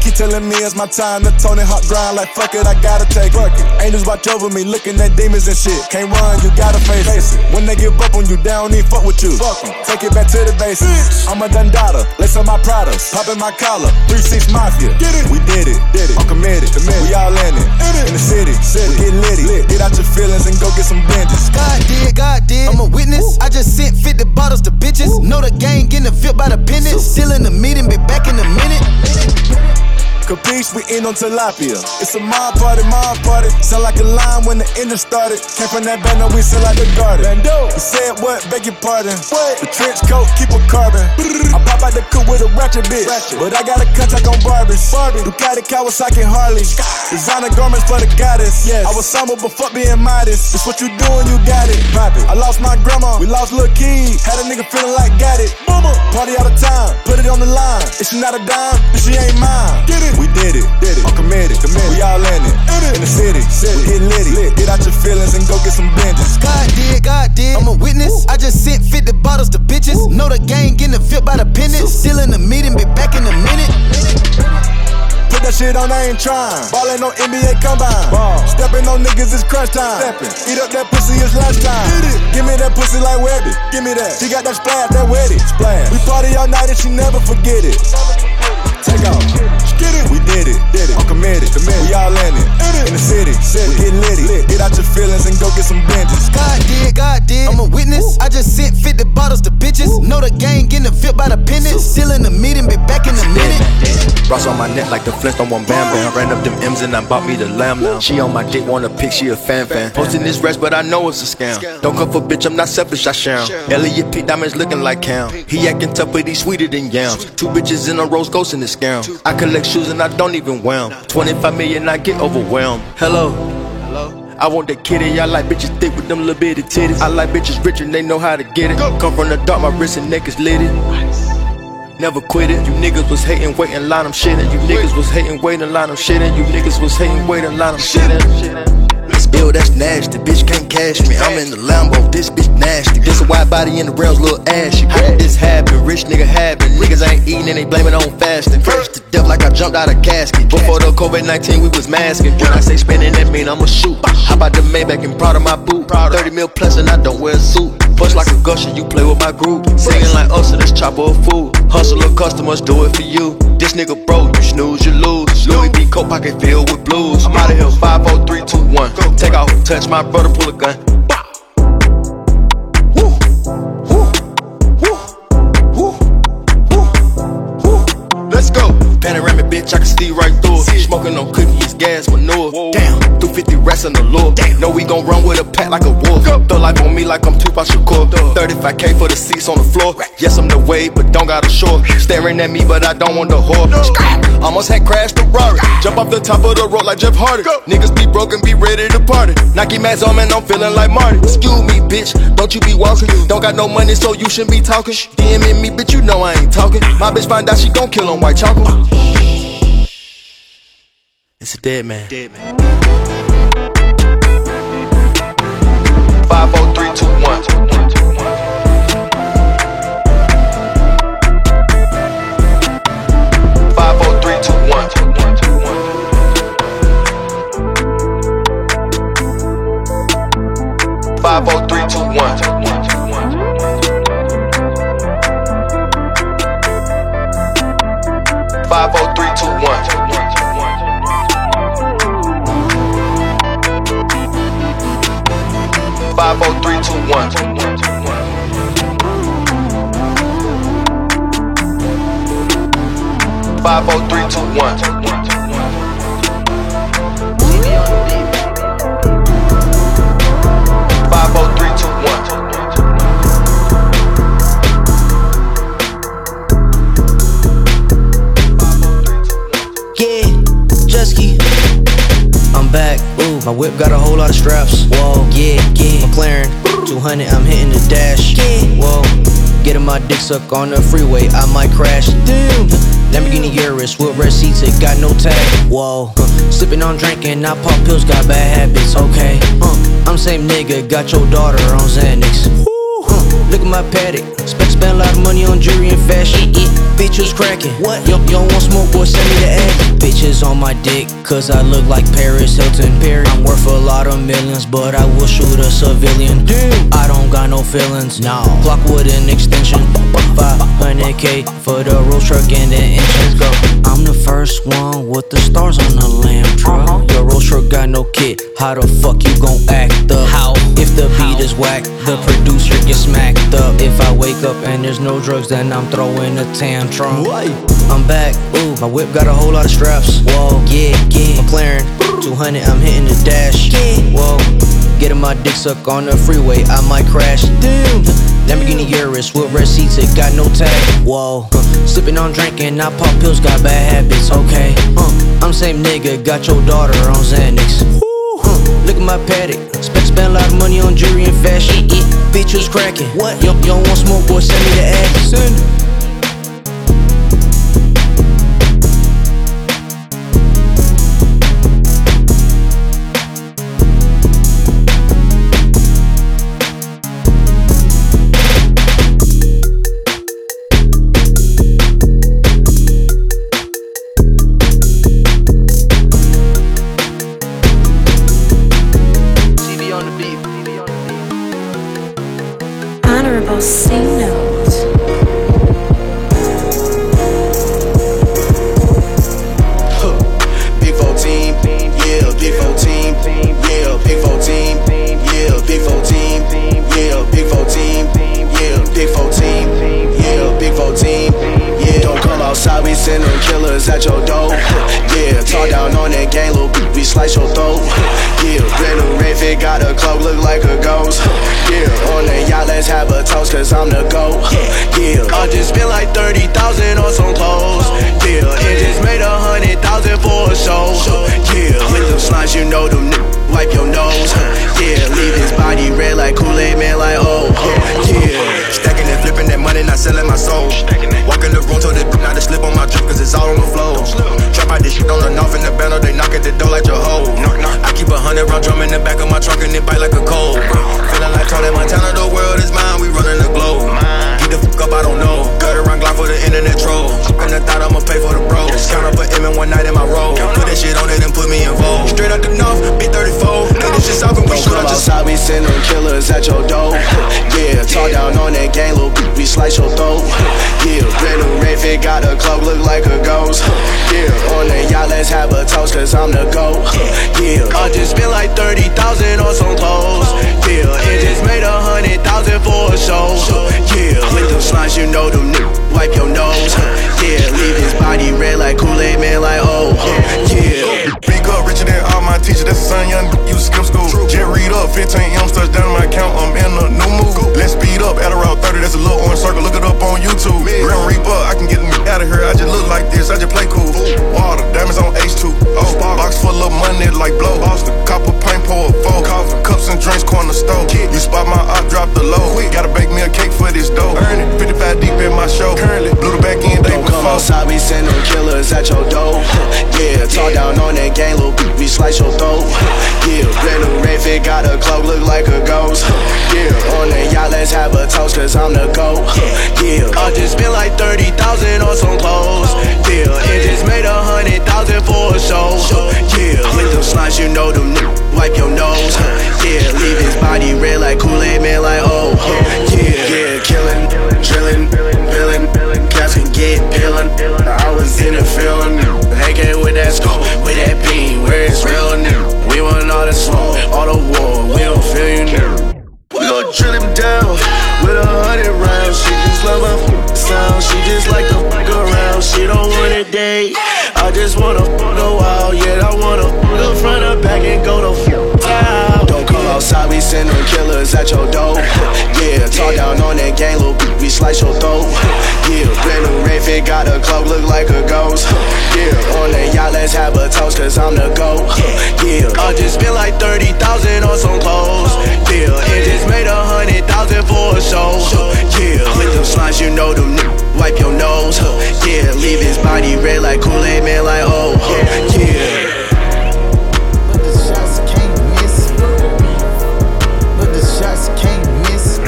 keep telling me it's my time to Tony Hawk grind like fuck it, I gotta take it. Angels watch over me, looking at demons and shit. Can't run, you gotta face it. When they give up on you, they don't even fuck with you. Fuck 'em. Take it back to the basics. I'm a Dundada, lace on my Pradas, popping my collar, 3-6 Mafia. Get it? We did it, did it. I'm committed, committed. We all in it, in, it. in the city, city. We get litty, lit. get out your feelings and go get some benches. God did, God did. I'm a witness. I just sent 50 bottles to bitches. Know the gang getting a fit by the pennies. Still in the meeting, be back in a minute. Capiche, we in on tilapia. It's a mob party, mob party. Sound like a line when the engine started. Came from that bando, we sell like the garden. Bando. You said what? Beg your pardon. What? The trench coat, keep a carbon. I pop out the coupe with a ratchet bitch. But I got a contact on Barbies. Barbie. Ducati, Kawasaki, Harley. Designer garments for the goddess. Yes. I was somber, but fuck being modest. It's what you doing, you got it. Pop it. I lost my grandma, we lost Lil Key. Had a nigga feeling like got it. Mama. Party all the time, put it on the line. If she not a dime, then she ain't mine. Get it. We did it, did it. I'm committed, committed. We all in it, in, the city, city. We get litty, lit. Get out your feelings and go get some benches. God did, God did. I'm a witness. I just sent 50 bottles to bitches. Know the gang getting a fit by the pennies. Still in the meeting, be back in a minute. Put that shit on, I ain't trying. Ballin' on NBA combine. Ball. Stepping on niggas, it's crunch time. Steppin'. Eat up that pussy, it's lunch time. Give me that pussy like Webby. Give me that. She got that splash, that wetty. Splash. We party all night and she never forget it. Take off. Get it. We did it. Did it. I'm committed. committed. We all in it. In, the city. city. We get litty. Lit. Get out your feelings and go get some benches. God did, God did. I'm a witness. I just sent 50 bottles to bitches. Know the gang getting fit by the pennies. Still in the meeting, be back in a minute. Ross on my neck like the Flintstone on Bam Bam. Ran up them M's and I bought me the lamb now. She on my dick, wanna pick, she a fan fan. Posting this rest, but I know it's a scam. Don't come for bitch, I'm not selfish, I sham. Elliot P. Diamonds looking like Cam. He acting tough, but he sweeter than yams. Two bitches in a rose ghost in this gown. I collect shoes and I don't even wear 'em. 25 million, I get overwhelmed. Hello. I want that kitty, I like bitches thick with them little bitty titties. I like bitches rich and they know how to get it. Come from the dark, my wrist and neck is litty. Never quit it. You niggas was hating, waiting, line them shitting. You niggas was hating, waiting, line them shitting. You niggas was hating, waiting, line them shitting. Ew, that's nasty. Bitch can't cash me. I'm in the Lambo. This bitch nasty. This a wide body in the rails, little ashy. How did this happen? Rich nigga happen. Niggas ain't eating and they blame it on fasting. First to death like I jumped out of casket. Before the COVID 19, we was masking. When I say spinning, that mean I'ma shoot. How about the Maybach and proud of my boot? 30 mil plus and I don't wear a suit. Push like a gusher, you play with my group. Singing like us, so this chopper food. Hustle of customers, do it for you. This nigga broke, you snooze, you lose. Louis V. coat pocket filled with blues. I'm out of here, 5, 4, 3, 2, 1. Take off, touch my brother, pull a gun. Let's go. Panoramic bitch, I can see right through it. Smoking on cookies, gas, manure. Damn, 250 rats in the lure. Know we gon' run with a pack like a wolf. Throw life on me like I'm Tupac Shakur. 35k for the seats on the floor. Yes, I'm the wave, but don't got a shore. Staring at me, but I don't want the whore. Almost had crashed the Rari. Jump off the top of the road like Jeff Hardy. Niggas be broken, be ready to party. Nike mask on, man, I'm feeling like Marty. Excuse me, bitch, don't you be walking. Don't got no money, so you shouldn't be talking. DMing me, bitch, you know I ain't talking. My bitch find out she gon' kill on white chocolate. It's a dead man. Dead man. Five, four, three, two, one. Five, four, three, two, one. Five, four, three, two, one. One. Five, four, three, two, one. Five, four, three, two, one. My whip got a whole lot of straps. Whoa, yeah, yeah. McLaren, 200, I'm hitting the dash. Yeah, whoa. Getting my dick sucked on the freeway, I might crash. Damn. Lamborghini Urus with red seats, it got no tag. Whoa. Uh, sipping on drinking, I pop pills, got bad habits. Okay. Uh, I'm same nigga, got your daughter on Xanax. Uh, look at my Patek. Spend, a lot of money on jewelry and fashion. Mm-hmm. Bitch was cracking. What? Yo, don't want smoke, boy, send me the ad. Bitches on my dick, cause I look like Paris Hilton. Perry. I'm worth a lot of millions, but I will shoot a civilian. Damn. I don't got no feelings. No. Clock with an extension. 500k for the road truck and the engines go. I'm the first one with the stars on the lamb truck. Uh-huh. Your road truck got no kit. How the fuck you gon' act up? How? If the beat is whack, the producer gets smacked up. If I wake up and there's no drugs, then I'm throwing a tantrum. I'm back. Ooh, my whip got a whole lot of straps. Whoa, yeah, yeah. McLaren, 200, I'm hitting the dash. Whoa. Getting my dick sucked on the freeway, I might crash. Damn. Lamborghini Urus with red seats, it got no tag. Whoa. Uh, sipping on drinking, I pop pills, got bad habits. Okay. Uh, I'm same nigga, got your daughter on Xanax. Uh, look at my Patek. Spend, a lot of money on jewelry and fashion. Bitch was cracking. What? You, you don't want smoke, boy? Send me the ad. Send the door like your hoe. I keep a hundred round drum in the back of my trunk and it bite like a cold. Feeling like Tony Montana, the world is mine, we running the globe. Get the fuck up, I don't know. Cut Glock for the internet troll. And I thought I'ma pay for the bros. Count up a M in one night in my roll. Put that shit on it and put me in vogue. Straight out the north, B34. Nigga, this shit south and we shoot out just outside, we send them killers at your door. Yeah, talk down on that gang, little bitch, we slice your throat. Yeah, brand new red fit, got a cloak, look like a ghost. Yeah, on the yacht, let's have a toast, cause I'm the GOAT. Yeah, I just spent like 30,000 on some clothes. Yeah, and just made a hundred thousand for a show. Yeah, with them slides, you know them niggas wipe your nose. Yeah, leave his body red like Kool-Aid man, like oh, yeah. Killers at your door. Yeah, talk down on that gang, little bitch, we slice your throat. Yeah, red new red fit, got a cloak, look like a ghost. Yeah, on the yacht, let's have a toast, cause I'm the GOAT. Yeah, I just spent like 30,000 on some clothes. Yeah, and just made a hundred thousand for a show. Yeah, with them slides, you know them niggas wipe your nose. Yeah, leave his body red like Kool-Aid man, like oh, oh. yeah, yeah, killing, drilling, peeling. I was in the feeling, AK with that scope, with that beam, where it's real new. We want all the smoke, all the war, we don't feel you new. We gon' drill him down with a hundred rounds. She just love my sound. She just like to fuck around. She don't want a date. I just wanna fuck a while. Yeah, I wanna fuck front or back and go to f- town. Don't come outside, we send killers at your door. Yeah, talk down on that gang, little bitch, we slice your throat. Look like a ghost. Yeah, on that yacht, let's have a toast, cause I'm the GOAT. Yeah, I just spent like 30,000 on some clothes. Yeah, and just made a hundred thousand for a show. Yeah, with them slides, you know them niggas wipe your nose. Yeah, leave his body red like Kool-Aid man, like oh, yeah. But the shots can't miss. But the shots can't miss.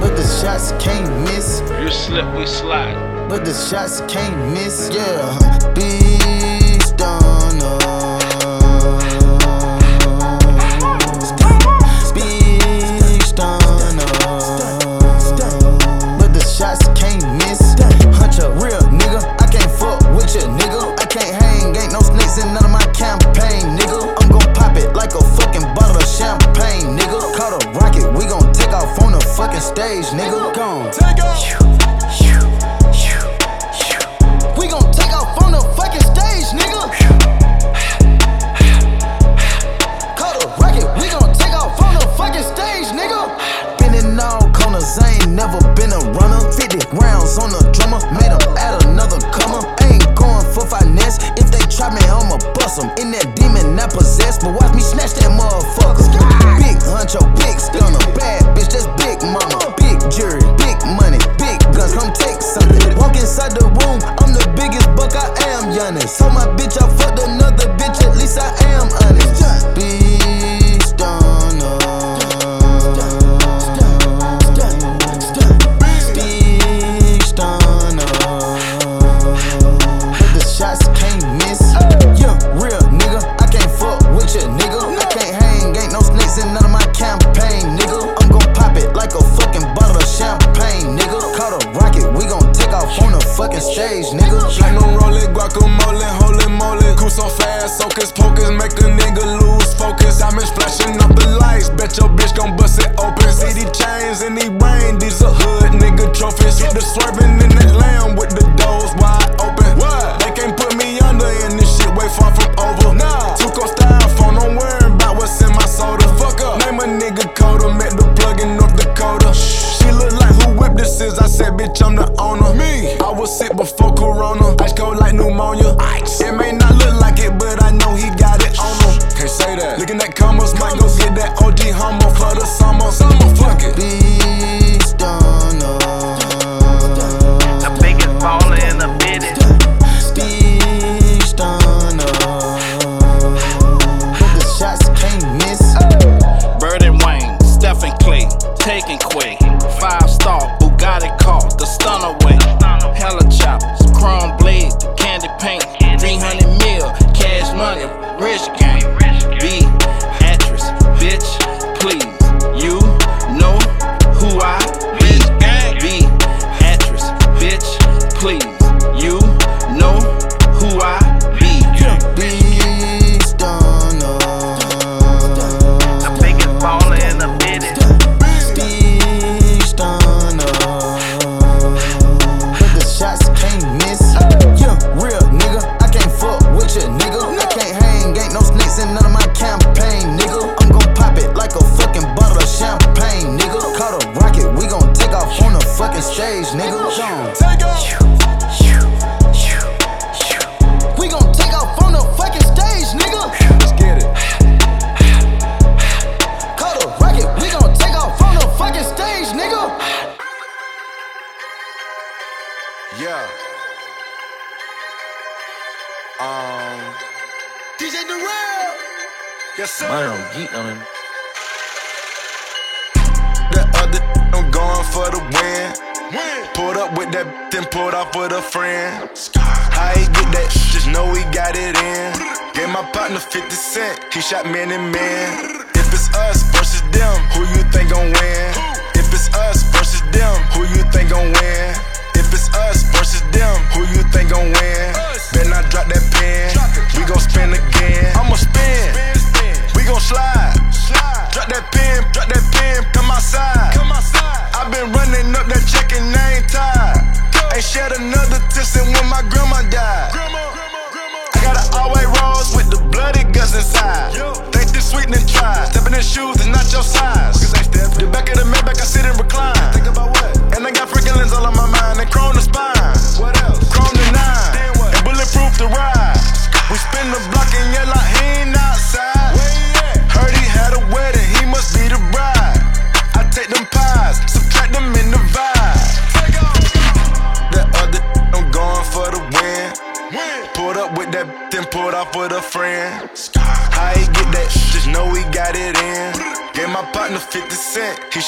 But the shots can't miss. You slip, we slide. But the shots can't miss. Yeah, beast done.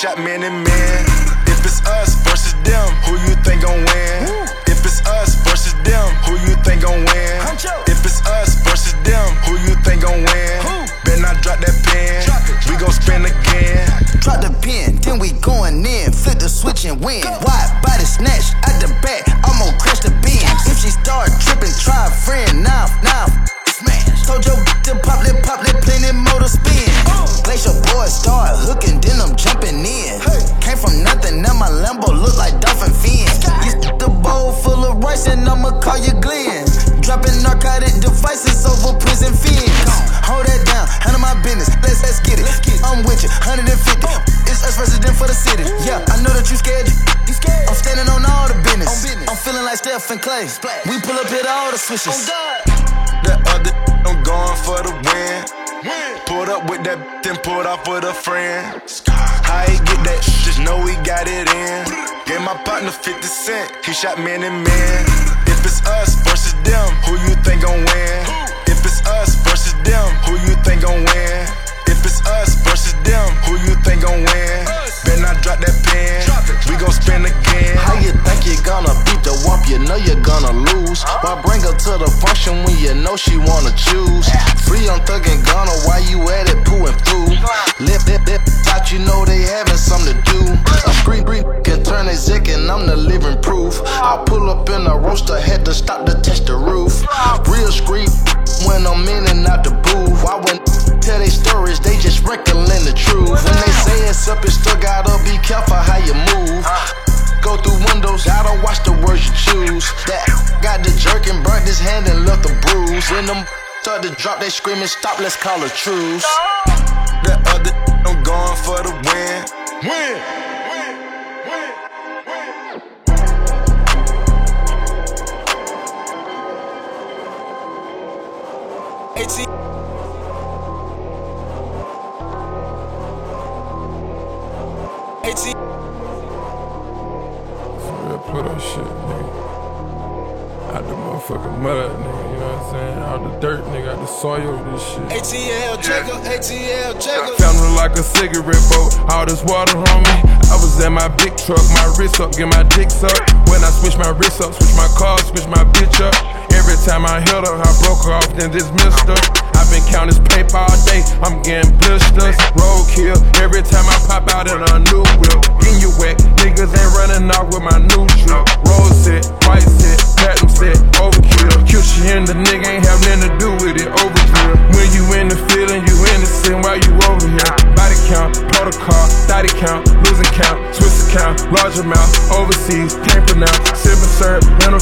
shot man and man. swishes. That other, I'm going for the win. Pulled up with that, then pulled off with a friend. How he get that? Just know he got it in. Gave my partner 50 cent. He shot man and man. Mess up and still gotta be careful how you move. Go through windows, gotta watch the words you choose. That got the jerk and burnt his hand and left a bruise. When them start to drop, they screaming, stop, let's call a truce. The other, I'm going for the win. Win! AT put that shit, nigga. Out the motherfucking mud, nigga, you know what I'm saying? Out the dirt, nigga, out the soil, this shit. ATL Jacob, ATL Jacob. Found me like a cigarette boat, all this water on me. I was at my big truck, my wrist up, get my dick sucked. When I switch my wrist up, switch my car, switch my bitch up. Every time I hit her, I broke her off, then dismissed her. I've been counting this paper all day, I'm getting blisters. Roadkill, every time I pop out in a new whip. Getting you wet, niggas ain't running off with my new drip. Roll set, white set, platinum set, overkill. Kill shit and the nigga ain't have nothing to do with it, overkill. When you in the feeling, you innocent while you over here. Body count, protocol, thotty count, losing count, Swiss account, large amount, overseas, can't pronounce. Sipping syrup, in a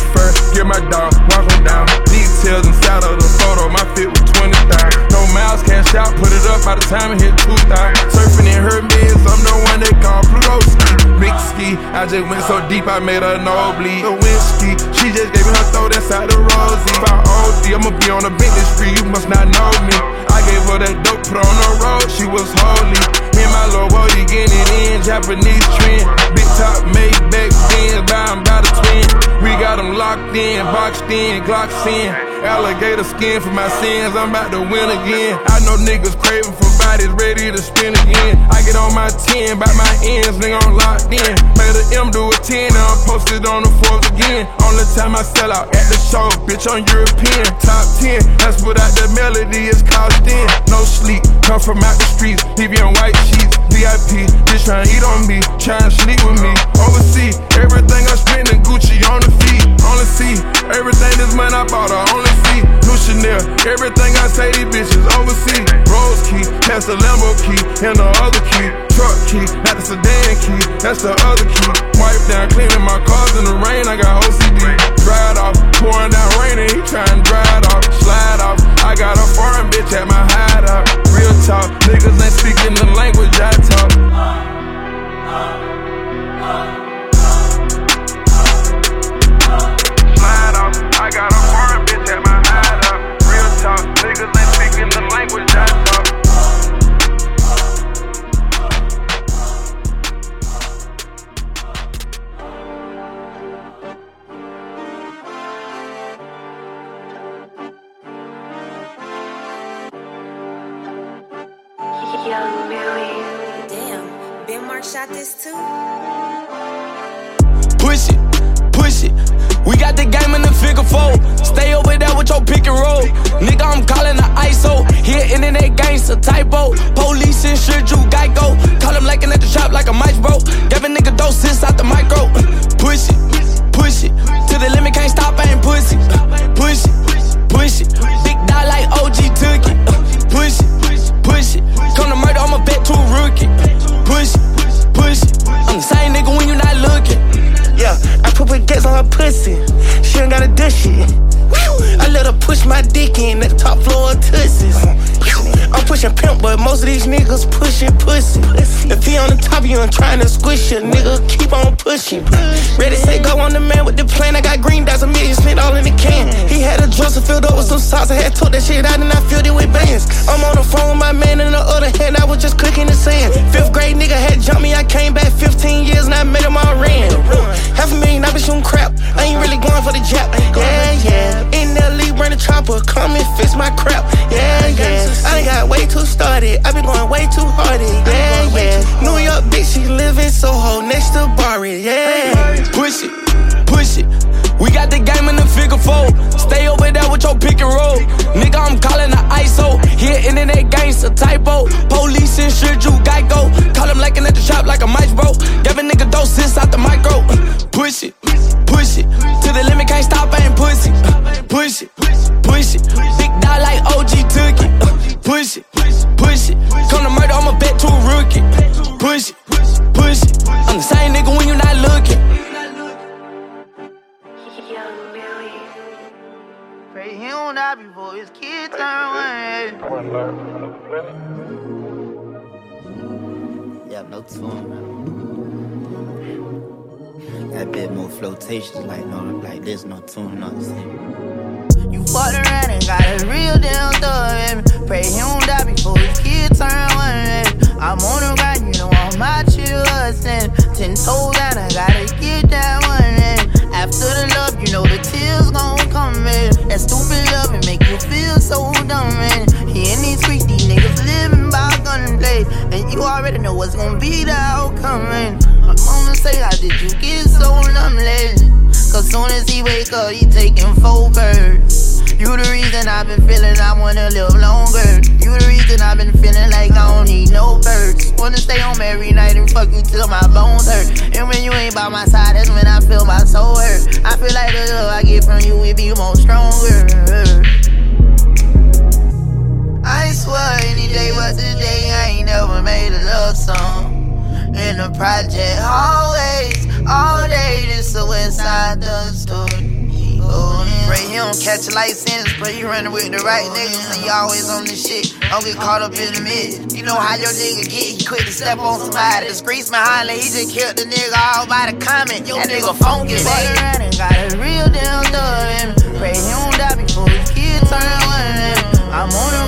get my dog, walk him down. Details inside of the photo, my fit was 20,000. No miles, cash out, put it up by the time it hit 2,000. Surfing in her meds, I'm the one they call Pluto ski. Big ski, I just went so deep, I made her nosebleed. The whiskey, she just gave me her throat inside the rosy. If I OD, I'ma be on a Bentley street, you must not know me. Gave that dope, put on the road, she was holy. In my logo, you getting in, Japanese trend. Big top, made back then, bound by the twin. We got them locked in, boxed in, Glocks in. Alligator skin for my sins, I'm about to win again. I know niggas craving for bodies ready to spin again. I get on my 10, by my ends, nigga, I'm locked in. Made a M do a 10, now I'm posted on the fourth again. Only time I sell out at the show, bitch, on European. Top 10, that's without the melody, it's cost in. No sleep, come from out the streets, leave you on white sheets. VIP, trying to eat on me, trying to sleep with me. Overseas, everything I spend in Gucci on the feet. Only see, everything this money I bought, I only see. New Chanel, everything I say, these bitches overseas. Rose key, that's the Lambo key, and the other key. Truck key, not the sedan key, that's the other key. Wipe down, cleaning my cars in the rain, I got OCD. It off, pouring down rain, and he trying to dry it off. Slide off, I got a foreign bitch at my hideout. Real talk, niggas ain't speaking the language I talk. Slide off, I got a foreign bitch at my hideout. Real talk, niggas ain't speaking the language I. This too. Push it, push it. We got the game in the figure four. Stay over there with your pick and roll. Nigga, I'm calling the ISO. Here, internet gangster typo. Police insured you, Geico. Call him like at the trap like a mice bro. Gave a nigga doses out the micro. Push it, push it. To the limit, can't stop, I ain't pussy. Push it, push it. Big dog like OG took it. Push it, push it. Come to murder, I'ma bet to a rookie. Push it, put baguettes on her pussy. She ain't gotta do shit. I let her push my dick in the top floor of Tootsies. I'm pushing pimp, but most of these niggas pushing pussy. If he on the top, you ain't trying to squish you, nigga. Keep on pushing. Ready, say go on the man with the plan. I got green dots, a million spent all in the can. He had a dresser filled up with some sauce. I had took that shit out and I filled it with bands. I'm on the phone with my man in the other hand. I was just cooking the sand. Fifth grade nigga had jumped me. I came back 15 years and I made him all ran. Half a million, I been shooting crap. I ain't really going for the jab. Yeah, yeah. In that league, run the chopper. Come and fix my crap. Yeah, yeah. I got way too started. I been going way too hard. Yeah, yeah. New York bitch, she live in Soho next to Barry. Yeah. Push it, push it. We got the game in the figure four. Stay over there with your pick and roll. Nigga, I'm calling the ISO. Here, internet gangster typo. Police insured you, Geico. Call him like at the trap like a mice bro. Give a nigga doses out the micro. Push it, push it. To the limit, can't stop, I ain't pussy. Push it, push it. Big dog like OG took it. Push it, push it. Come to murder, I'ma bet to a rookie. Push it, push it. I'm the same nigga when you not looking. Young Millie. Pray he don't die before his kids turn one. Yeah, no tune, man. That bit more flotations, like no, like there's no tune nothing. You fucked around and got a real damn thug, baby. Pray he don't die before his kid turn one, man. I'm on the grind, you know all my chill hustling. Ten toes down, I gotta get that one, in. After the love, you know the tears gon' come, in. That stupid love, it make you feel so dumb, man. He in these streets, and you already know what's gonna be the outcome. And my mama say, How did you get so numb? Cause soon as he wake up, he taking four birds. You the reason I've been feeling I wanna live longer. You the reason I've been feeling like I don't need no birds. Wanna stay home every night and fuck you till my bones hurt. And when you ain't by my side, that's when I feel my soul hurt. I feel like the love I get from you, it be more stronger. I swear any day but today, I ain't never made a love song. In the project, always, all day, this so inside the story. Oh, Pray he don't catch a license, but he running with the right niggas and he always on this shit. Don't get caught up in the mix. You know how your nigga get, he quick to step on somebody. The screech behind it, he just killed the nigga all by the comment. Yo, that nigga funky, baby. and got a real damn thug in me. Pray he don't die before his kid turn one in I'm on the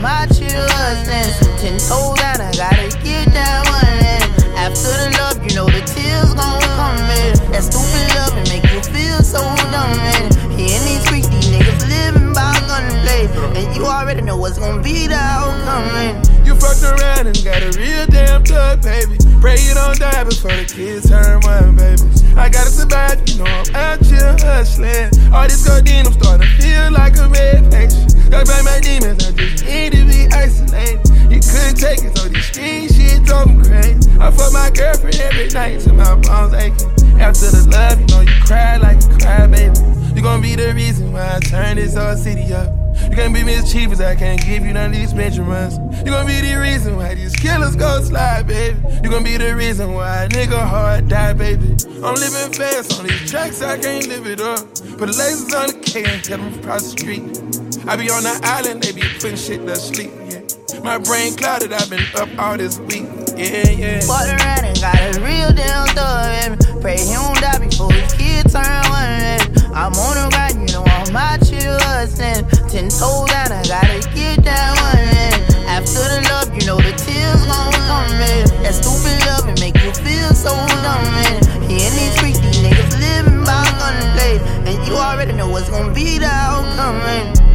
my children. Ten toes down, I gotta get that one in After the love, you know the tears gon' come in. That stupid love and make you feel so dumb. He in these streets, these niggas living by gunplay. And you already know what's gonna be the outcome, man. You fucked around and got a real damn thug, baby. Pray you don't die before the kids turn one, baby. I gotta survive, you know I'm out here hustling. All this codeine, I'm starting to feel like a red patient. Got by my demons, I just need to be isolated. You couldn't take it, so these street shit drove me crazy. I fuck my girlfriend every night till my bones aching. After the love, you know you cry like a cry, baby. You gon' be the reason why I turn this whole city up. You can't be mischievous, I can't give you none of these Benjamins. You gon' be the reason why these killers go slide, baby. You gon' be the reason why a nigga heart die, baby. I'm living fast on these tracks, I can't live it up. Put the lasers on the K and hit them across the street. I be on the island, they be putting shit to sleep, yeah. My brain clouded, I've been up all this week, yeah, yeah. Bought around and got a real damn thug. Pray he don't die before his kid turn one I'm on the ride, you know all my children. Ten toes down, I gotta get that one After the love, you know the tears gon' come in That stupid love and make you feel so dumb, man. He in these streets, these niggas living by gunplay. And you already know what's gonna be the outcome, man.